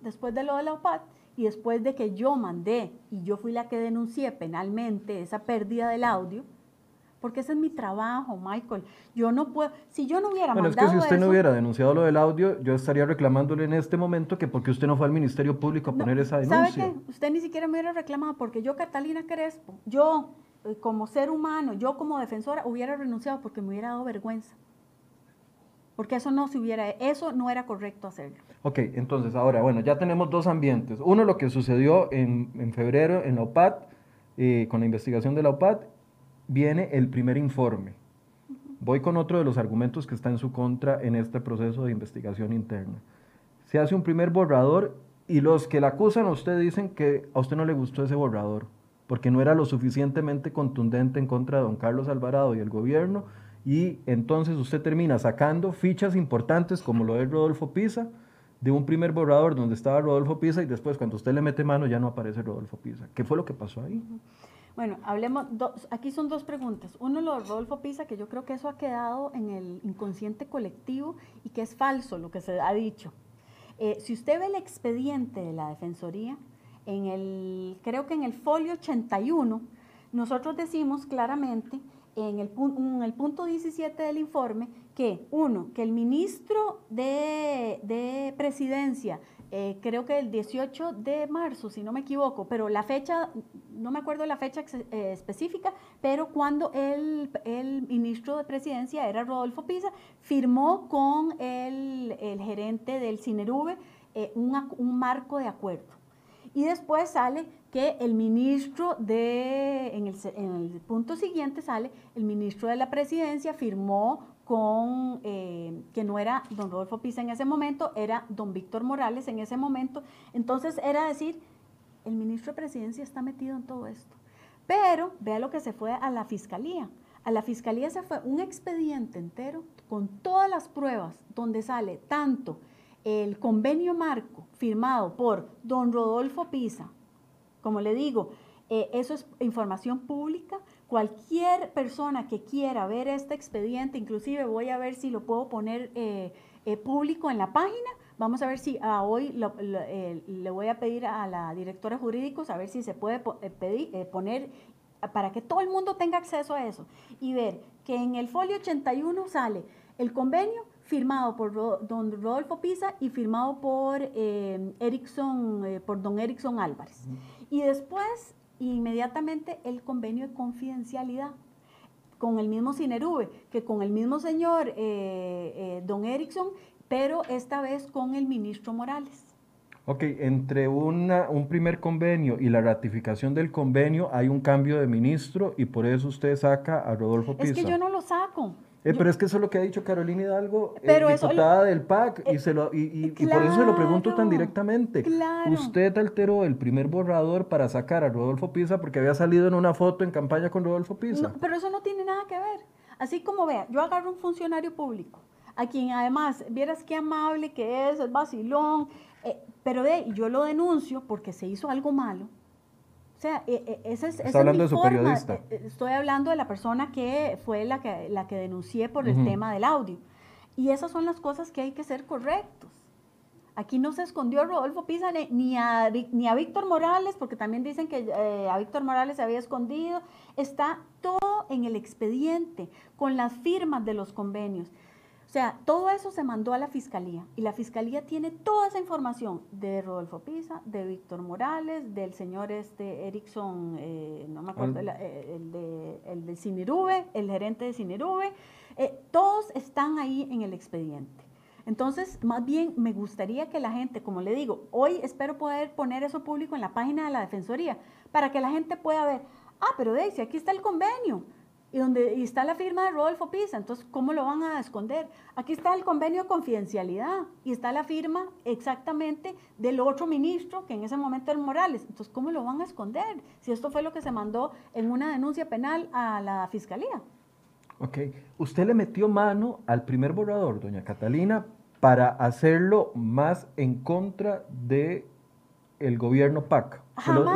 Después de lo de la OPAT y después de que yo mandé y yo fui la que denuncié penalmente esa pérdida del audio, porque ese es mi trabajo, Michael. Yo no puedo, si yo no hubiera
Bueno, es
mandado
que si usted no hubiera denunciado lo del audio, yo estaría reclamándole en este momento que porque usted no fue al Ministerio Público a
No,
poner esa
¿Sabe
denuncia.
qué? Usted ni siquiera me hubiera reclamado porque yo, Catalina Crespo, yo eh, como ser humano, yo como defensora, hubiera renunciado porque me hubiera dado vergüenza. Porque eso no se hubiera, eso no era correcto hacerlo.
Ok, entonces ahora, bueno, ya tenemos dos ambientes. Uno, lo que sucedió en, en febrero en la OPAT, eh, con la investigación de la OPAT, viene el primer informe. Voy con otro de los argumentos que está en su contra en este proceso de investigación interna. Se hace un primer borrador y los que la acusan a usted dicen que a usted no le gustó ese borrador, porque no era lo suficientemente contundente en contra de don Carlos Alvarado y el gobierno, y entonces usted termina sacando fichas importantes como lo de Rodolfo Pisa, de un primer borrador donde estaba Rodolfo Pisa y después cuando usted le mete mano ya no aparece Rodolfo Pisa. ¿Qué fue lo que pasó ahí?
Bueno, hablemos, dos, aquí son dos preguntas. Uno, lo de Rodolfo Pisa, que yo creo que eso ha quedado en el inconsciente colectivo y que es falso lo que se ha dicho. Eh, si usted ve el expediente de la Defensoría, en el, creo que en el folio 81, nosotros decimos claramente en el, punto 17 del informe que, uno, que el ministro de Presidencia, eh, creo que el 18 de marzo, si no me equivoco, pero la fecha, no me acuerdo la fecha eh, específica, pero cuando el, el ministro de Presidencia era Rodolfo Pisa, firmó con el, el gerente del Cinerube eh, un, un marco de acuerdo. Y después sale que el ministro de, en el, en el punto siguiente sale, el ministro de la presidencia firmó con, eh, que no era don Rodolfo Pisa en ese momento, era don Víctor Morales en ese momento. Entonces era decir, el ministro de presidencia está metido en todo esto. Pero vea lo que se fue a la fiscalía. A la fiscalía se fue un expediente entero con todas las pruebas donde sale tanto el convenio marco firmado por don Rodolfo Pisa, como le digo, eh, eso es información pública. Cualquier persona que quiera ver este expediente, inclusive voy a ver si lo puedo poner eh, eh, público en la página. Vamos a ver si ah, hoy lo- lo- eh, le voy a pedir a la directora jurídico a ver si se puede pedir, poner para que todo el mundo tenga acceso a eso y ver que en el folio 81 sale el convenio firmado por don Rodolfo Pisa y firmado por eh, Erickson, eh, por don Erickson Álvarez. Y después, inmediatamente, el convenio de confidencialidad con el mismo Cinerube, que con el mismo señor eh, eh, don Erickson, pero esta vez con el ministro Morales.
Ok, entre una, un primer convenio y la ratificación del convenio hay un cambio de ministro y por eso usted saca a Rodolfo Pisa.
Es que yo no lo saco.
Eh, pero es que eso es lo que ha dicho Carolina Hidalgo, eh,
Pero lo-
diputada del PAC, y,
eh,
se lo, y, y- y por eso se lo pregunto tan directamente.
claro.
Usted alteró el primer borrador para sacar a Rodolfo Pisa porque había salido en una foto en campaña con Rodolfo Pisa.
No, pero eso no tiene nada que ver. Así como vea, yo agarro un funcionario público, a quien además, vieras qué amable que es, es vacilón, eh, pero ve, y yo lo denuncio porque se hizo algo malo. O sea, eh, eh, ese es, esa es
hablando
mi
de su
forma.
periodista.
Eh, Estoy hablando de la persona que fue la que, la que denuncié por el tema del audio. Y esas son las cosas que hay que ser correctos. Aquí no se escondió Rodolfo Pisa ni- a, ni a Víctor Morales, porque también dicen que eh, a Víctor Morales se había escondido. Está todo en el expediente, con las firmas de los convenios. O sea, todo eso se mandó a la fiscalía y la fiscalía tiene toda esa información de Rodolfo Pisa, de Víctor Morales, del señor este Erickson, eh, no me acuerdo,
Al-
el, eh, el de, el de Cinerube, el gerente de Cinerube, eh, todos están ahí en el expediente. Entonces, más bien me gustaría que la gente, como le digo, hoy espero poder poner eso público en la página de la Defensoría, para que la gente pueda ver, ah, pero Daisy, aquí está el convenio. Y donde y está la firma de Rodolfo Pisa. Entonces, ¿cómo lo van a esconder? Aquí está el convenio de confidencialidad y está la firma exactamente del otro ministro, que en ese momento era Morales. Entonces, ¿cómo lo van a esconder? Si esto fue lo que se mandó en una denuncia penal a la fiscalía.
Ok. Usted le metió mano al primer borrador, doña Catalina, para hacerlo más en contra de el gobierno PAC.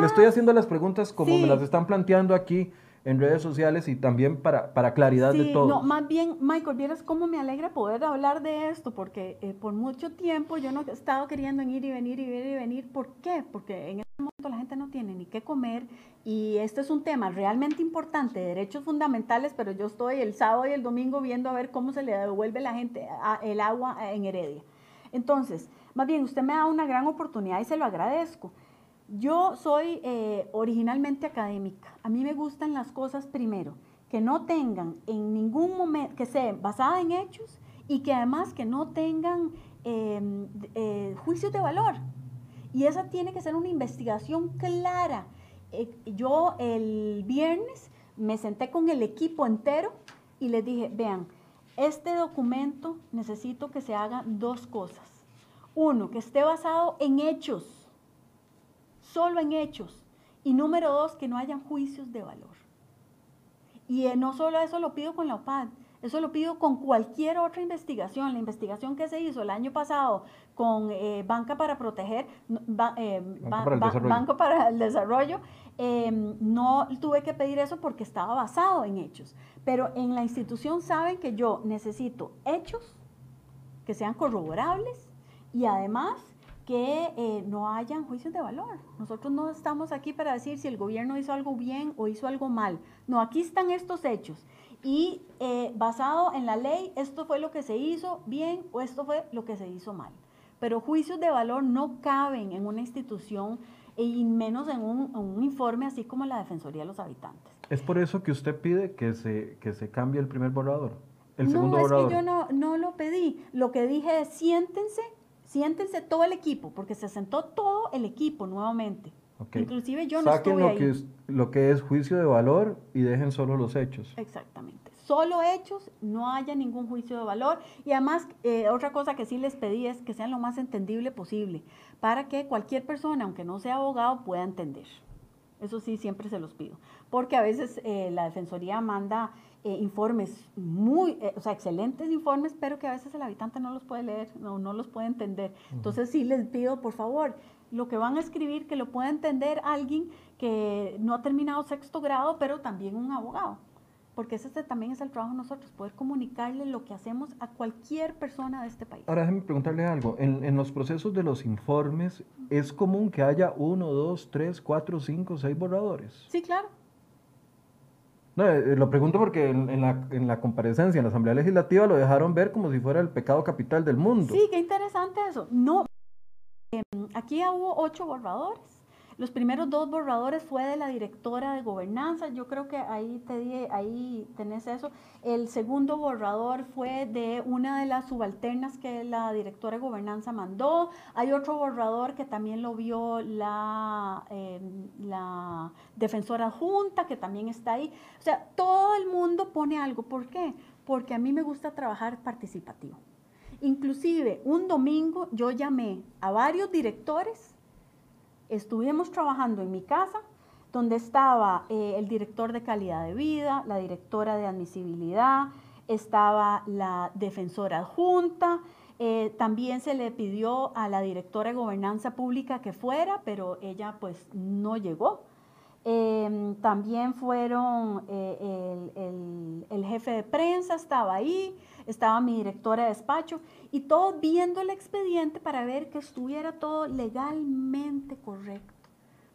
le estoy haciendo las preguntas como me las están planteando aquí en redes sociales y también para, para claridad de todo.
No, más bien, Michael, vieras cómo me alegra poder hablar de esto, porque eh, por mucho tiempo yo no he estado queriendo ir y venir y ir y venir. ¿Por qué? Porque en este momento la gente no tiene ni qué comer y este es un tema realmente importante, derechos fundamentales, pero yo estoy el sábado y el domingo viendo a ver cómo se le devuelve a la gente el agua en Heredia. Entonces, más bien, usted me da una gran oportunidad y se lo agradezco. Yo soy eh, originalmente académica. A mí me gustan las cosas primero, que no tengan en ningún momento, que sean basadas en hechos y que además que no tengan em, eh, juicios de valor. Y esa tiene que ser una investigación clara. Eh, yo el viernes me senté con el equipo entero y les dije, vean, este documento necesito que se hagan dos cosas. Uno, que esté basado en hechos solo en hechos. Y número dos, que no hayan juicios de valor. Y eh, no solo eso lo pido con la OPAD, eso lo pido con cualquier otra investigación. La investigación que se hizo el año pasado con eh, Banca para Proteger, eh, Banco, para el Desarrollo, em, no tuve que pedir eso porque estaba basado en hechos. Pero en la institución saben que yo necesito hechos que sean corroborables y además que eh, no hayan juicios de valor. Nosotros no estamos aquí para decir si el gobierno hizo algo bien o hizo algo mal. No, aquí están estos hechos. Y eh, basado en la ley, esto fue lo que se hizo bien o esto fue lo que se hizo mal. Pero juicios de valor no caben en una institución y menos en un, informe así como la Defensoría de los Habitantes.
Es por eso que usted pide que se, que se cambie el primer borrador. El
segundo
no,
es que yo no, no lo pedí. Lo que dije es siéntense siéntense todo el equipo, porque se sentó todo el equipo nuevamente. Inclusive yo no estuve
lo
ahí.
Que es, lo que es juicio de valor y dejen solo los hechos.
Exactamente. Solo hechos, no haya ningún juicio de valor. Y además, eh, otra cosa que sí les pedí es que sean lo más entendible posible, para que cualquier persona, aunque no sea abogado, pueda entender. Eso sí, siempre se los pido. Porque a veces eh, la Defensoría manda eh, informes muy, eh, o sea, excelentes informes, pero que a veces el habitante no los puede leer, no, no los puede entender. Entonces sí les pido, por favor, lo que van a escribir, que lo pueda entender alguien que no ha terminado sexto grado, pero también un abogado. Porque ese también es el trabajo de nosotros, poder comunicarle lo que hacemos a cualquier persona de este país.
Ahora déjeme preguntarle algo. En, en los procesos de los informes, ¿es común que haya uno, dos, tres, cuatro, cinco, seis borradores?
Sí, claro.
No, eh, eh, lo pregunto porque en, la, en, la, comparecencia en la Asamblea Legislativa lo dejaron ver como si fuera el pecado capital del mundo.
Sí, qué interesante eso. No, em, aquí hubo ocho borradores los primeros dos borradores fue de la directora de gobernanza, yo creo que ahí, te ahí tenés eso. El segundo borrador fue de una de las subalternas que la directora de gobernanza mandó. Hay otro borrador que también lo vio la, em, la defensora junta, que también está ahí. O sea, todo el mundo pone algo. ¿Por qué? Porque a mí me gusta trabajar participativo. Inclusive un domingo yo llamé a varios directores estuvimos trabajando en mi casa, donde estaba eh, el director de calidad de vida, la directora de admisibilidad, estaba la defensora adjunta, eh, también se le pidió a la directora de gobernanza pública que fuera, pero ella pues no llegó. Em, también fueron eh, el, jefe de prensa, estaba ahí, estaba mi directora de despacho y todos viendo el expediente para ver que estuviera todo legalmente correcto,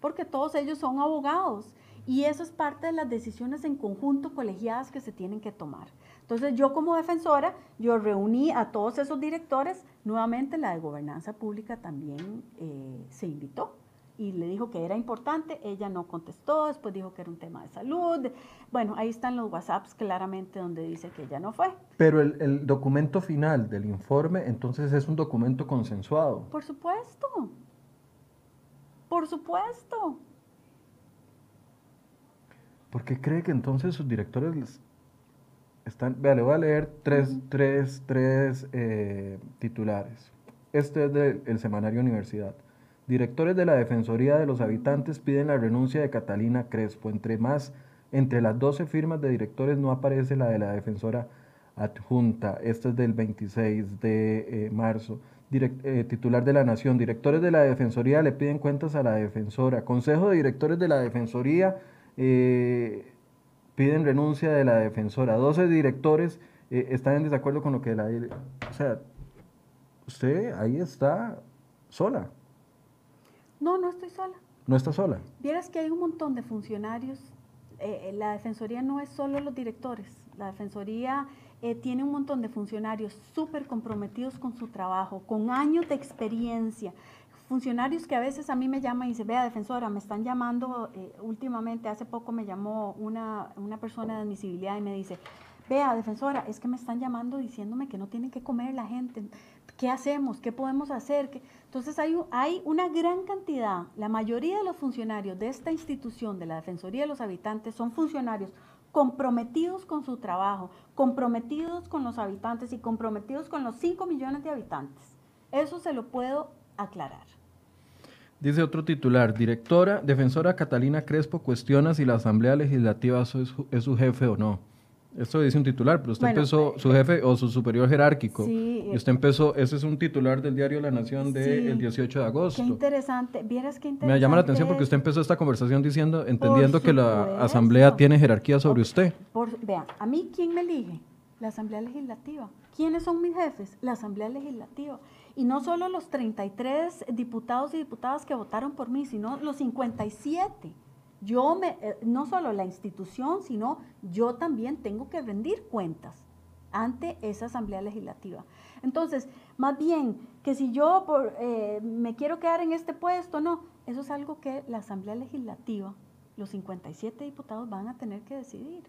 porque todos ellos son abogados y eso es parte de las decisiones en conjunto colegiadas que se tienen que tomar. Entonces yo como defensora, yo reuní a todos esos directores, nuevamente la de gobernanza pública también eh, se invitó y le dijo que era importante, ella no contestó, después dijo que era un tema de salud. Bueno, ahí están los WhatsApps claramente donde dice que ella no fue.
Pero el, documento final del informe entonces es un documento consensuado.
Por supuesto, por supuesto.
¿Por qué cree que entonces sus directores Están, vea, le voy a leer tres, tres, tres eh, titulares. Este es del Semanario Universidad. Directores de la Defensoría de los Habitantes piden la renuncia de Catalina Crespo. Entre más, entre las 12 firmas de directores no aparece la de la defensora adjunta. Este es del 26 de eh, marzo. Eh, titular de la Nación. Directores de la Defensoría le piden cuentas a la defensora. Consejo de Directores de la Defensoría eh, piden renuncia de la defensora. 12 directores están en desacuerdo con lo que la... O sea, usted ahí está sola.
No, no estoy sola.
¿No está sola?
Vieras que hay un montón de funcionarios. Eh, eh, la Defensoría no es solo los directores. La Defensoría eh, tiene un montón de funcionarios súper comprometidos con su trabajo, con años de experiencia. Funcionarios que a veces a mí me llaman y dicen, vea, defensora, me están llamando últimamente, hace poco me llamó una, una persona de admisibilidad y me dice, vea, defensora, es que me están llamando diciéndome que no tiene que comer la gente. ¿Qué hacemos? ¿Qué podemos hacer? Entonces hay, hay una gran cantidad, la mayoría de los funcionarios de esta institución, de la Defensoría de los Habitantes, son funcionarios comprometidos con su trabajo, comprometidos con los habitantes y comprometidos con los 5 millones de habitantes. Eso se lo puedo aclarar.
Dice otro titular, directora, defensora Catalina Crespo cuestiona si la Asamblea Legislativa es su jefe o no. Esto dice un titular, pero usted empezó, su jefe o su superior jerárquico, y usted empezó, ese es un titular del diario La Nación del 18 de agosto.
Qué interesante, vieras qué interesante.
Me llama la atención porque usted empezó esta conversación diciendo, entendiendo que la asamblea tiene jerarquía sobre usted.
Por, vea, a mí, ¿quién me elige? La asamblea legislativa. ¿Quiénes son mis jefes? La asamblea legislativa. Y no solo los 33 diputados y diputadas que votaron por mí, sino los 57 yo me, eh, no solo la institución, sino yo también tengo que rendir cuentas ante esa asamblea legislativa. Entonces, más bien que si yo eh, me quiero quedar en este puesto, no, eso es algo que la asamblea legislativa, los 57 diputados van a tener que decidir.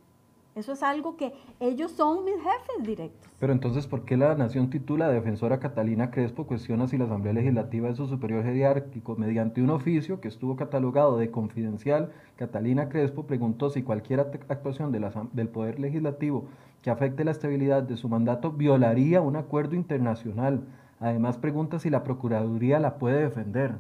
Eso es algo que ellos son mis jefes directos.
Pero entonces, ¿por qué la Nación titula defensora Catalina Crespo cuestiona si la Asamblea Legislativa es su superior jerárquico? Mediante un oficio que estuvo catalogado de confidencial, Catalina Crespo preguntó si cualquier actuación del Poder Legislativo que afecte la estabilidad de su mandato violaría un acuerdo internacional. Además, pregunta si la Procuraduría la puede defender.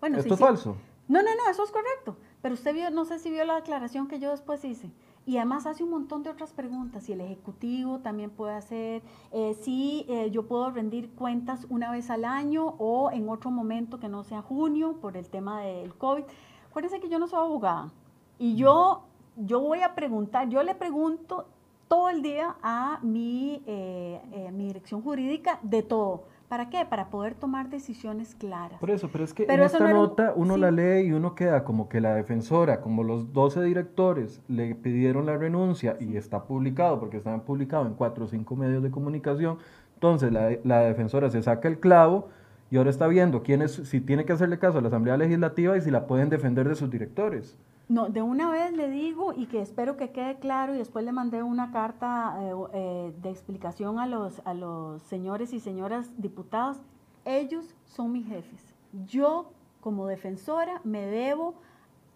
bueno, ¿Esto es falso?
No, no, no, eso es correcto. Pero usted vio, no sé si vio la declaración que yo después hice. Y además hace un montón de otras preguntas, si el Ejecutivo también puede hacer, eh, si eh, yo puedo rendir cuentas una vez al año o en otro momento que no sea junio por el tema del COVID. Acuérdense que yo no soy abogada y yo, yo voy a preguntar, yo le pregunto todo el día a mi, eh, mi dirección jurídica de todo ¿Para qué? Para poder tomar decisiones claras.
Por eso, pero es que en esta nota uno la lee y uno queda como que la defensora, como los 12 directores le pidieron la renuncia y está publicado, porque están publicados en cuatro o cinco medios de comunicación, entonces la, la defensora se saca el clavo y ahora está viendo quién es, si tiene que hacerle caso a la Asamblea Legislativa y si la pueden defender de sus directores.
No, de una vez le digo y que espero que quede claro y después le mandé una carta eh, eh, de explicación a los, a los señores y señoras diputados. Ellos son mis jefes. Yo, como defensora, me debo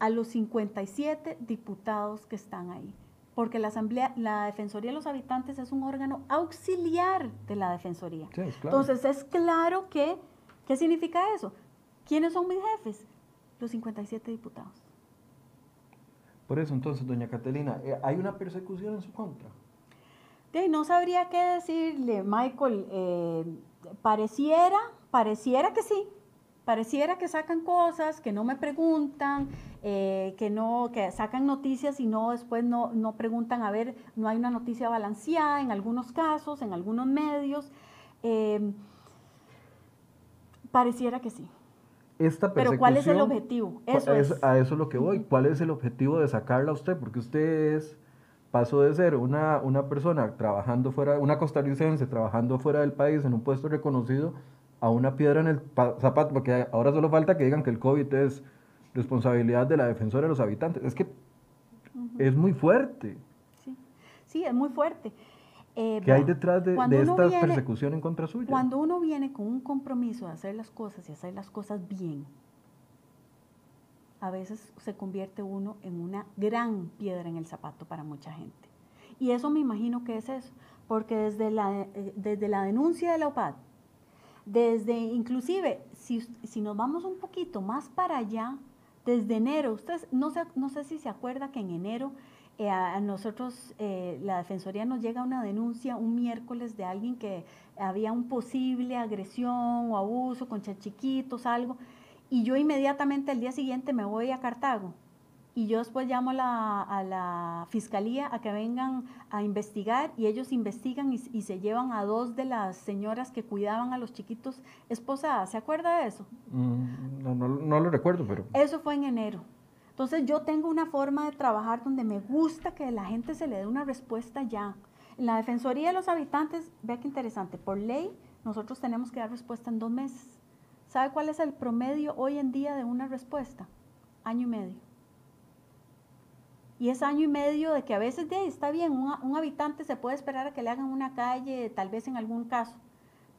a los 57 diputados que están ahí. Porque la Asamblea, la Defensoría de los Habitantes es un órgano auxiliar de la Defensoría. Entonces es claro que, ¿qué significa eso? ¿Quiénes son mis jefes? Los 57 diputados.
Por eso entonces, doña Catalina, eh, ¿hay una persecución en su contra?
no sabría qué decirle, Michael. Eh, pareciera, pareciera que sí. Pareciera que sacan cosas, que no me preguntan, eh, que no, que sacan noticias y no después no, no preguntan, a ver, no hay una noticia balanceada en algunos casos, en algunos medios. pareciera que sí. Pero ¿cuál es el objetivo?
Eso es, A eso es lo que voy. ¿Cuál es el objetivo de sacarla a usted? Porque usted es, pasó de ser una, una persona trabajando fuera, una costarricense trabajando fuera del país en un puesto reconocido, a una piedra en el zapato, porque ahora solo falta que digan que el COVID es responsabilidad de la defensora de los habitantes. Es que es muy fuerte.
Sí, sí, es muy fuerte.
Eh, ¿Qué hay detrás de, esta persecución en contra suya?
Cuando uno viene con un compromiso de hacer las cosas y hacer las cosas bien, a veces se convierte uno en una gran piedra en el zapato para mucha gente. Y eso me imagino que es eso, porque desde la, eh, desde la denuncia de la OPAD, desde inclusive, si, si nos vamos un poquito más para allá, desde enero, ustedes, no sé, no sé si se acuerda que en enero eh, a, nosotros, eh, la Defensoría nos llega una denuncia un miércoles de alguien que había un posible agresión o abuso con chiquitos, algo, y yo inmediatamente el día siguiente me voy a Cartago y yo después llamo a la fiscalía a que vengan a investigar y ellos investigan y, se llevan a dos de las señoras que cuidaban a los chiquitos esposadas. ¿Se acuerda de eso?
Mm, no, no, no, lo recuerdo, pero...
Eso fue en enero. Entonces yo tengo una forma de trabajar donde me gusta que la gente se le dé una respuesta ya. En la Defensoría de los Habitantes, vea qué interesante, por ley nosotros tenemos que dar respuesta en dos meses. ¿Sabe cuál es el promedio hoy en día de una respuesta? Año y medio. Y es año y medio de que a veces de está bien, un habitante se puede esperar a que le hagan una calle, tal vez en algún caso,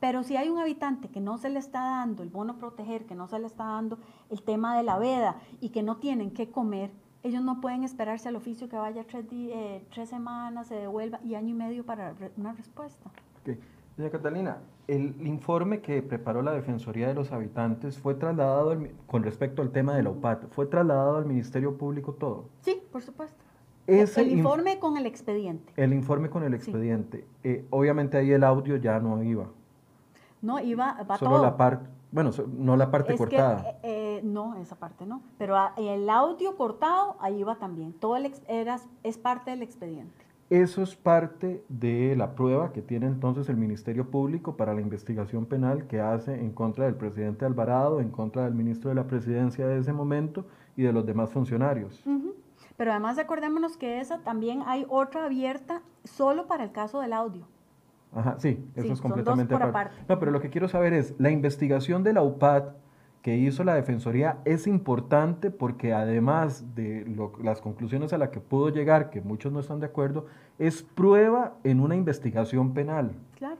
pero si hay un habitante que no se le está dando el bono proteger, que no se le está dando el tema de la veda y que no tienen que comer, ellos no pueden esperarse al oficio que vaya tres, eh, tres semanas, se devuelva y año y medio para una respuesta.
Okay. Doña Catalina, el informe que preparó la Defensoría de los Habitantes fue trasladado con respecto al tema de la UPAT, ¿fue trasladado al Ministerio Público todo?
Sí, por supuesto. el informe con el expediente.
El informe con el expediente. Eh, obviamente ahí el audio ya no iba.
No, iba, va
Solo la parte, bueno, no la parte cortada.
Eh, eh, no, esa parte no. Pero el audio cortado, ahí va también. Todo el, era, es parte del expediente.
Eso es parte de la prueba que tiene entonces el Ministerio Público para la investigación penal que hace en contra del presidente Alvarado, en contra del ministro de la presidencia de ese momento y de los demás funcionarios.
Pero además acordémonos que esa también hay otra abierta solo para el caso del audio.
Ajá, sí, eso es completamente aparte. No, pero lo que quiero saber es, la investigación de la UPAD que hizo la Defensoría es importante porque además de las conclusiones a las que pudo llegar, que muchos no están de acuerdo, es prueba en una investigación penal.
Claro.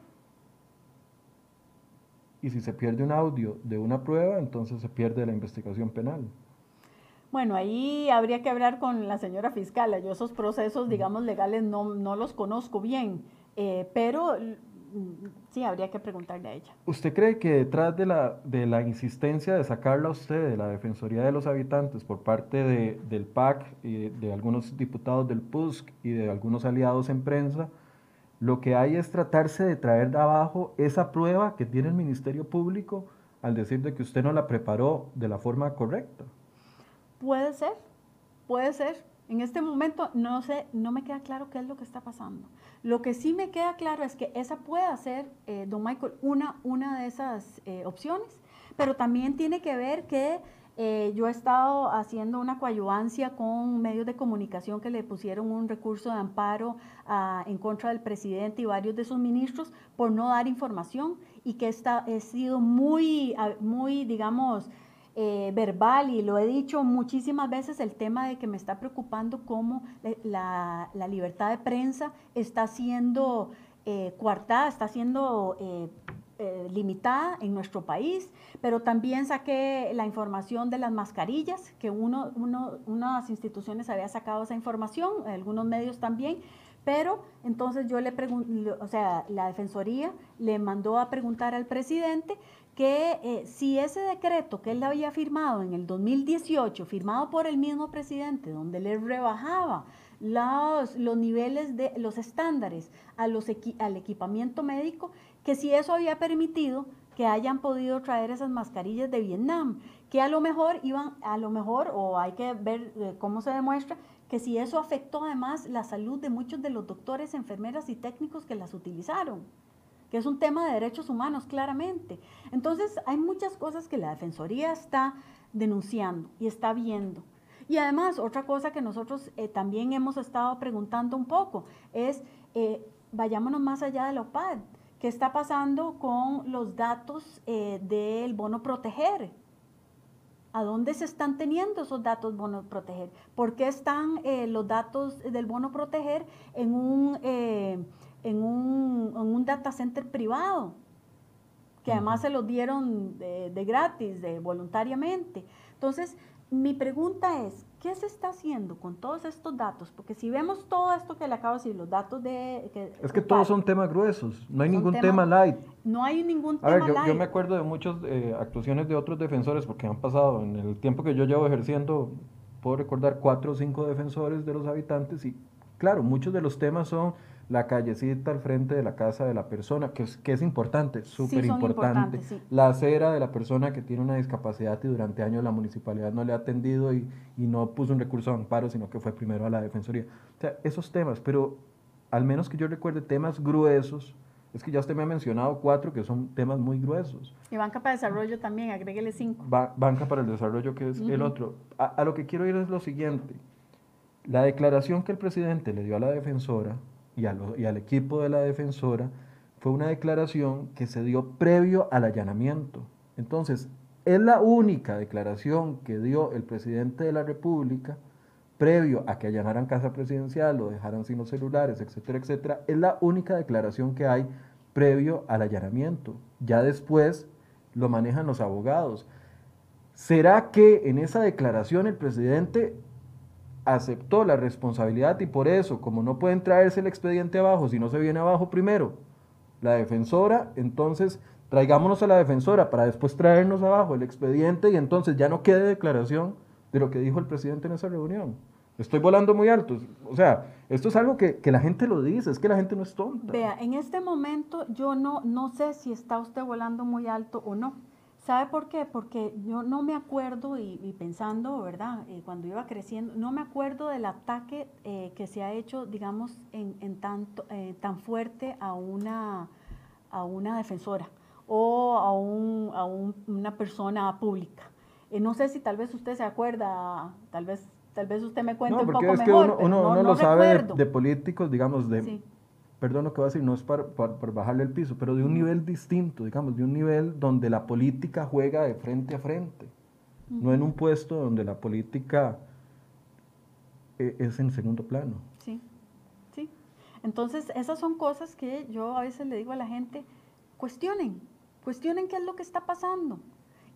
Y si se pierde un audio de una prueba, entonces se pierde la investigación penal.
Bueno, ahí habría que hablar con la señora fiscal. Yo esos procesos, digamos, legales no, no los conozco bien eh, pero mm, sí, habría que preguntarle a ella.
¿Usted cree que detrás de la, de la insistencia de sacarla a usted de la Defensoría de los Habitantes por parte de, del PAC y de algunos diputados del PUSC y de algunos aliados en prensa, lo que hay es tratarse de traer de abajo esa prueba que tiene el Ministerio Público al decir de que usted no la preparó de la forma correcta?
Puede ser, puede ser. En este momento no sé, no me queda claro qué es lo que está pasando. Lo que sí me queda claro es que esa puede ser, eh, don Michael, una, una de esas eh, opciones, pero también tiene que ver que eh, yo he estado haciendo una coayuvancia con medios de comunicación que le pusieron un recurso de amparo ah, en contra del presidente y varios de sus ministros por no dar información y que esta, he sido muy, ah, muy digamos, eh, verbal y lo he dicho muchísimas veces, el tema de que me está preocupando cómo la, libertad de prensa está siendo eh, coartada, está siendo eh, limitada en nuestro país, pero también saqué la información de las mascarillas, que uno, uno, unas instituciones había sacado esa información, algunos medios también, pero entonces yo le pregunté, o sea, la Defensoría le mandó a preguntar al presidente que eh, si ese decreto que él había firmado en el 2018, firmado por el mismo presidente, donde le rebajaba los, niveles de los estándares a los al equipamiento médico, que si eso había permitido que hayan podido traer esas mascarillas de Vietnam, que a lo mejor iban, a lo mejor, o hay que ver eh, cómo se demuestra, que si eso afectó además la salud de muchos de los doctores, enfermeras y técnicos que las utilizaron que es un tema de derechos humanos, claramente. Entonces, hay muchas cosas que la Defensoría está denunciando y está viendo. Y además, otra cosa que nosotros eh, también hemos estado preguntando un poco es, eh, vayámonos más allá de la OPAD, ¿qué está pasando con los datos eh, del bono proteger? ¿A dónde se están teniendo esos datos bono proteger? ¿Por qué están los datos del bono proteger en un en un, en un data center privado, que además se los dieron de, gratis, de voluntariamente. Entonces, mi pregunta es, ¿qué se está haciendo con todos estos datos? Porque si vemos todo esto que le acabo de decir, los datos de...
es que todos son temas gruesos, no hay ningún tema, light.
No hay ningún tema
A ver, yo,
light.
yo me acuerdo de muchas eh, actuaciones de otros defensores, porque han pasado, en el tiempo que yo llevo ejerciendo, puedo recordar cuatro o cinco defensores de los habitantes y claro, muchos de los temas son la callecita al frente de la casa de la persona, que es, que es importante, súper importante. La acera de la persona que tiene una discapacidad y durante años la municipalidad no le ha atendido y, y, no puso un recurso de amparo, sino que fue primero a la defensoría. O sea, esos temas, pero al menos que yo recuerde temas gruesos, es que ya usted me ha mencionado cuatro que son temas muy gruesos.
Y banca para desarrollo también, agréguele cinco.
banca para el desarrollo, que es el otro. A, a lo que quiero ir es lo siguiente. La declaración que el presidente le dio a la defensora y, al equipo de la defensora fue una declaración que se dio previo al allanamiento. Entonces, es la única declaración que dio el presidente de la República previo a que allanaran casa presidencial o dejaran sin los celulares, etcétera, etcétera, es la única declaración que hay previo al allanamiento. Ya después lo manejan los abogados. ¿Será que en esa declaración el presidente aceptó la responsabilidad y por eso, como no pueden traerse el expediente abajo si no se viene abajo primero la defensora, entonces traigámonos a la defensora para después traernos abajo el expediente y entonces ya no quede declaración de lo que dijo el presidente en esa reunión. Estoy volando muy alto. O sea, esto es algo que, que, la gente lo dice, es que la gente no es tonta.
Vea, en este momento yo no, no sé si está usted volando muy alto o no. ¿Sabe por qué? Porque yo no me acuerdo, y, pensando, ¿verdad? Eh, cuando iba creciendo, no me acuerdo del ataque eh, que se ha hecho, digamos, en, en tanto, eh, tan fuerte a una, a una defensora o a, un, a un, una persona pública. no sé si tal vez usted se acuerda, tal vez, tal vez usted me cuente un poco
es
mejor.
Que uno, uno, lo sabe de, políticos, digamos, de, perdón lo que voy a decir, no es para, bajarle el piso, pero de un nivel distinto, digamos, de un nivel donde la política juega de frente a frente, no en un puesto donde la política e, es en segundo plano.
Sí, sí. Entonces, esas son cosas que yo a veces le digo a la gente, cuestionen, cuestionen qué es lo que está pasando.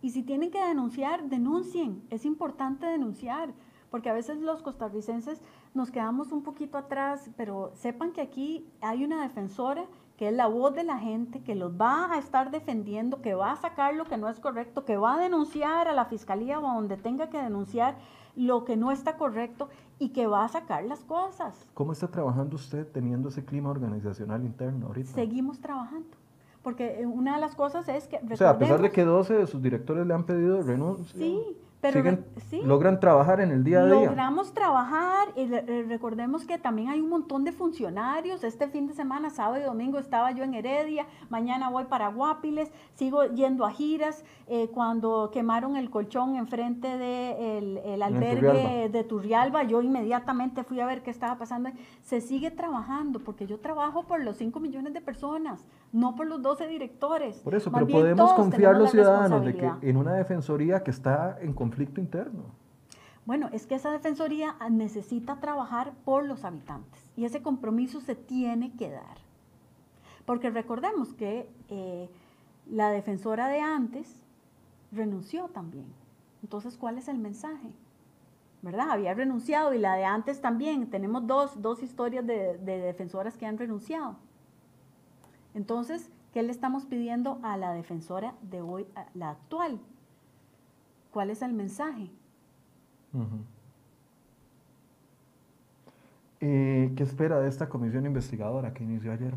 Y si tienen que denunciar, denuncien. Es importante denunciar porque a veces los costarricenses nos quedamos un poquito atrás, pero sepan que aquí hay una defensora que es la voz de la gente, que los va a estar defendiendo, que va a sacar lo que no es correcto, que va a denunciar a la fiscalía o a donde tenga que denunciar lo que no está correcto y que va a sacar las cosas.
¿Cómo está trabajando usted teniendo ese clima organizacional interno ahorita?
Seguimos trabajando. Porque eh, una de las cosas es que...
O sea, a pesar de que 12 de sus directores le han pedido renuncia.
Sí, pero
logran trabajar en el día a día.
Logramos trabajar y recordemos que también hay un montón de funcionarios. Este fin de semana, sábado y domingo, estaba yo en Heredia, mañana voy para Guapiles, sigo yendo a giras. Eh, cuando quemaron el colchón enfrente del de el albergue de Turrialba, yo inmediatamente fui a ver qué estaba pasando. Se sigue trabajando porque yo trabajo por los 5 millones de personas, no por los 12 directores.
Por eso, pero podemos confiar los ciudadanos de que en una defensoría que está en conflicto interno.
Bueno, es que esa defensoría necesita trabajar por los habitantes y ese compromiso se tiene que dar. Porque recordemos que eh, la defensora de antes renunció también. Entonces, ¿cuál es el mensaje? ¿Verdad? Había renunciado y la de antes también. Tenemos dos, dos historias de, de defensoras que han renunciado. Entonces, ¿qué le estamos pidiendo a la defensora de hoy, la actual? ¿Cuál es el mensaje?
Eh, ¿Qué espera de esta comisión investigadora que inició ayer?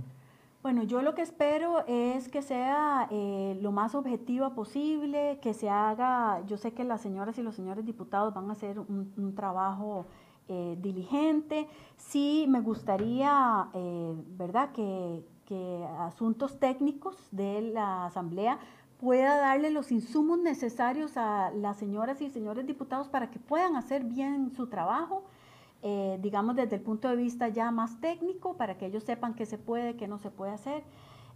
Bueno, yo lo que espero es que sea eh, lo más objetiva posible, que se haga, yo sé que las señoras y los señores diputados van a hacer un, trabajo eh, diligente. Sí, me gustaría, ¿verdad?, que, que asuntos técnicos de la Asamblea pueda darle los insumos necesarios a las señoras y señores diputados para que puedan hacer bien su trabajo, eh, digamos desde el punto de vista ya más técnico, para que ellos sepan qué se puede, qué no se puede hacer.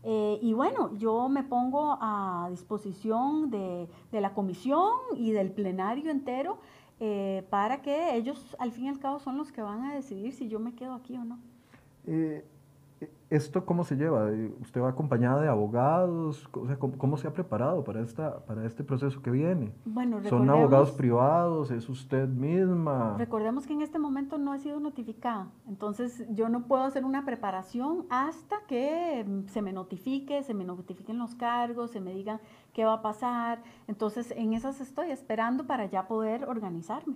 Eh, y bueno, yo me pongo a disposición de, la comisión y del plenario entero eh, para que ellos al fin y al cabo son los que van a decidir si yo me quedo aquí o no.
¿Esto cómo se lleva? ¿Usted va acompañada de abogados? O sea, ¿cómo, se ha preparado para, esta, para este proceso que viene?
Bueno,
¿Son abogados privados? ¿Es usted misma?
Recordemos que en este momento no he sido notificada. Entonces, yo no puedo hacer una preparación hasta que se me notifique, se me notifiquen los cargos, se me digan qué va a pasar. Entonces, en esas estoy esperando para ya poder organizarme.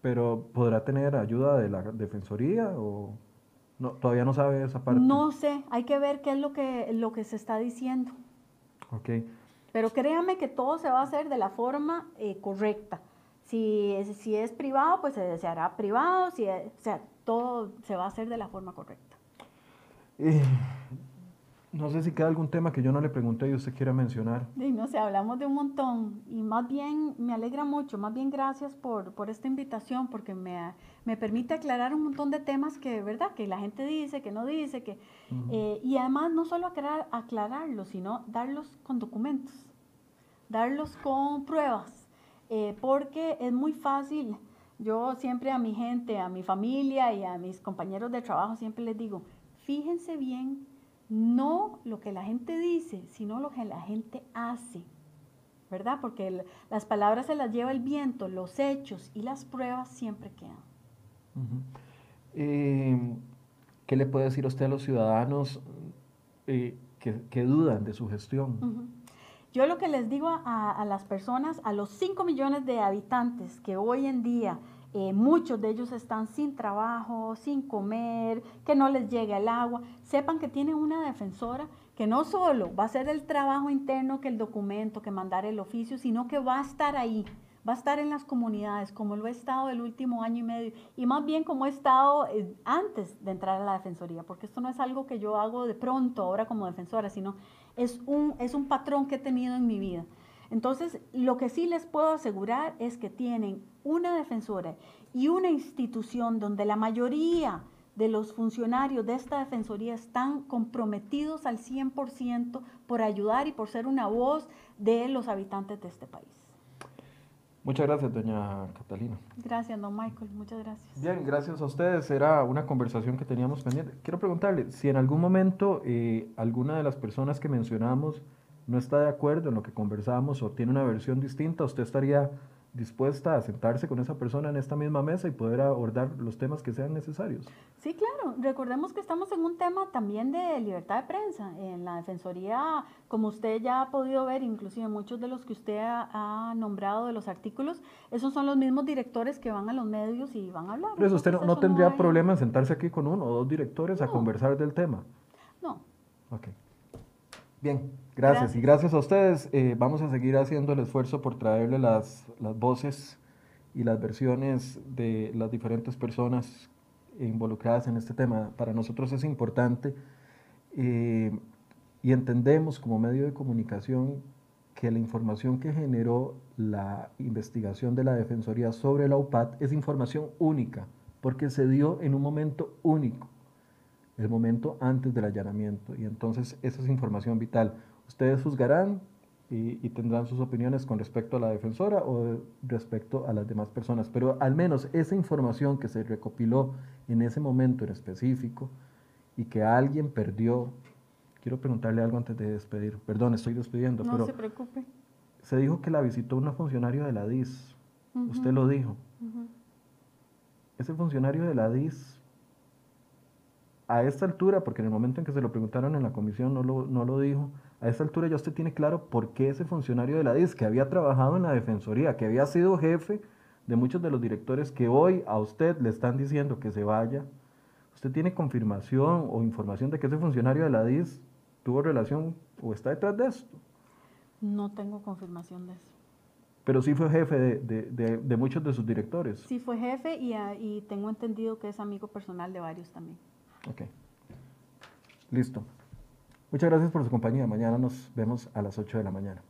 ¿Pero podrá tener ayuda de la Defensoría o...? No, todavía no sabe esa parte.
No sé, hay que ver qué es lo que, lo que se está diciendo.
Ok.
Pero créame que todo se va a hacer de la forma eh, correcta. Si es, si es privado, pues se, hará privado, si o sea, todo se va a hacer de la forma correcta.
Eh, no sé si queda algún tema que yo no le pregunté y usted quiera mencionar.
Sí, no sé, hablamos de un montón y más bien me alegra mucho, más bien gracias por, por esta invitación porque me, me, permite aclarar un montón de temas que, ¿verdad? Que la gente dice, que no dice, que... Eh, y además no solo aclarar, aclararlos, sino darlos con documentos, darlos con pruebas, eh, porque es muy fácil. Yo siempre a mi gente, a mi familia y a mis compañeros de trabajo siempre les digo, fíjense bien no lo que la gente dice, sino lo que la gente hace, ¿verdad? Porque las palabras se las lleva el viento, los hechos y las pruebas siempre quedan.
Eh, ¿Qué le puede decir usted a los ciudadanos eh, que, dudan de su gestión?
Yo lo que les digo a, a las personas, a los 5 millones de habitantes que hoy en día eh, muchos de ellos están sin trabajo, sin comer, que no les llegue el agua. Sepan que tienen una defensora que no solo va a hacer el trabajo interno que el documento, que mandar el oficio, sino que va a estar ahí, va a estar en las comunidades, como lo he estado el último año y medio, y más bien como he estado eh, antes de entrar a la defensoría, porque esto no es algo que yo hago de pronto ahora como defensora, sino es un, es un patrón que he tenido en mi vida. Entonces, lo que sí les puedo asegurar es que tienen una defensora y una institución donde la mayoría de los funcionarios de esta defensoría están comprometidos al 100% por ayudar y por ser una voz de los habitantes de este país.
Muchas gracias, doña Catalina.
Gracias, don Michael. Muchas gracias.
Bien, gracias a ustedes. Era una conversación que teníamos pendiente. Quiero preguntarle si en algún momento eh, alguna de las personas que mencionamos no está de acuerdo en lo que conversamos o tiene una versión distinta, usted estaría dispuesta a sentarse con esa persona en esta misma mesa y poder abordar los temas que sean necesarios.
Sí, claro. Recordemos que estamos en un tema también de libertad de prensa. En la Defensoría, como usted ya ha podido ver, inclusive muchos de los que usted ha, nombrado de los artículos, esos son los mismos directores que van a los medios y van a hablar.
Pero usted no, tendría problema en sentarse aquí con uno o dos directores a conversar del tema.
No.
Ok. Bien, gracias. Y gracias a ustedes. Eh, vamos a seguir haciendo el esfuerzo por traerle las, las, voces y las versiones de las diferentes personas involucradas en este tema. Para nosotros es importante eh, y entendemos como medio de comunicación que la información que generó la investigación de la Defensoría sobre la UPAD es información única, porque se dio en un momento único el momento antes del allanamiento. Y entonces esa es información vital. Ustedes juzgarán y, tendrán sus opiniones con respecto a la defensora o respecto a las demás personas. Pero al menos esa información que se recopiló en ese momento en específico y que alguien perdió, quiero preguntarle algo antes de despedir. Perdón, estoy despidiendo.
No
pero
se preocupe.
Se dijo que la visitó una funcionario de la DIS. Usted lo dijo. Ese funcionario de la DIS a esta altura, porque en el momento en que se lo preguntaron en la comisión no lo, no lo dijo, a esta altura ya usted tiene claro por qué ese funcionario de la DIS, que había trabajado en la Defensoría, que había sido jefe de muchos de los directores que hoy a usted le están diciendo que se vaya, ¿usted tiene confirmación o información de que ese funcionario de la DIS tuvo relación o está detrás de esto?
No tengo confirmación de eso.
Pero sí fue jefe de, de, de, muchos de sus directores.
Sí fue jefe y, ah, y tengo entendido que es amigo personal de varios también.
Ok. Listo. Muchas gracias por su compañía. Mañana nos vemos a las 8 de la mañana.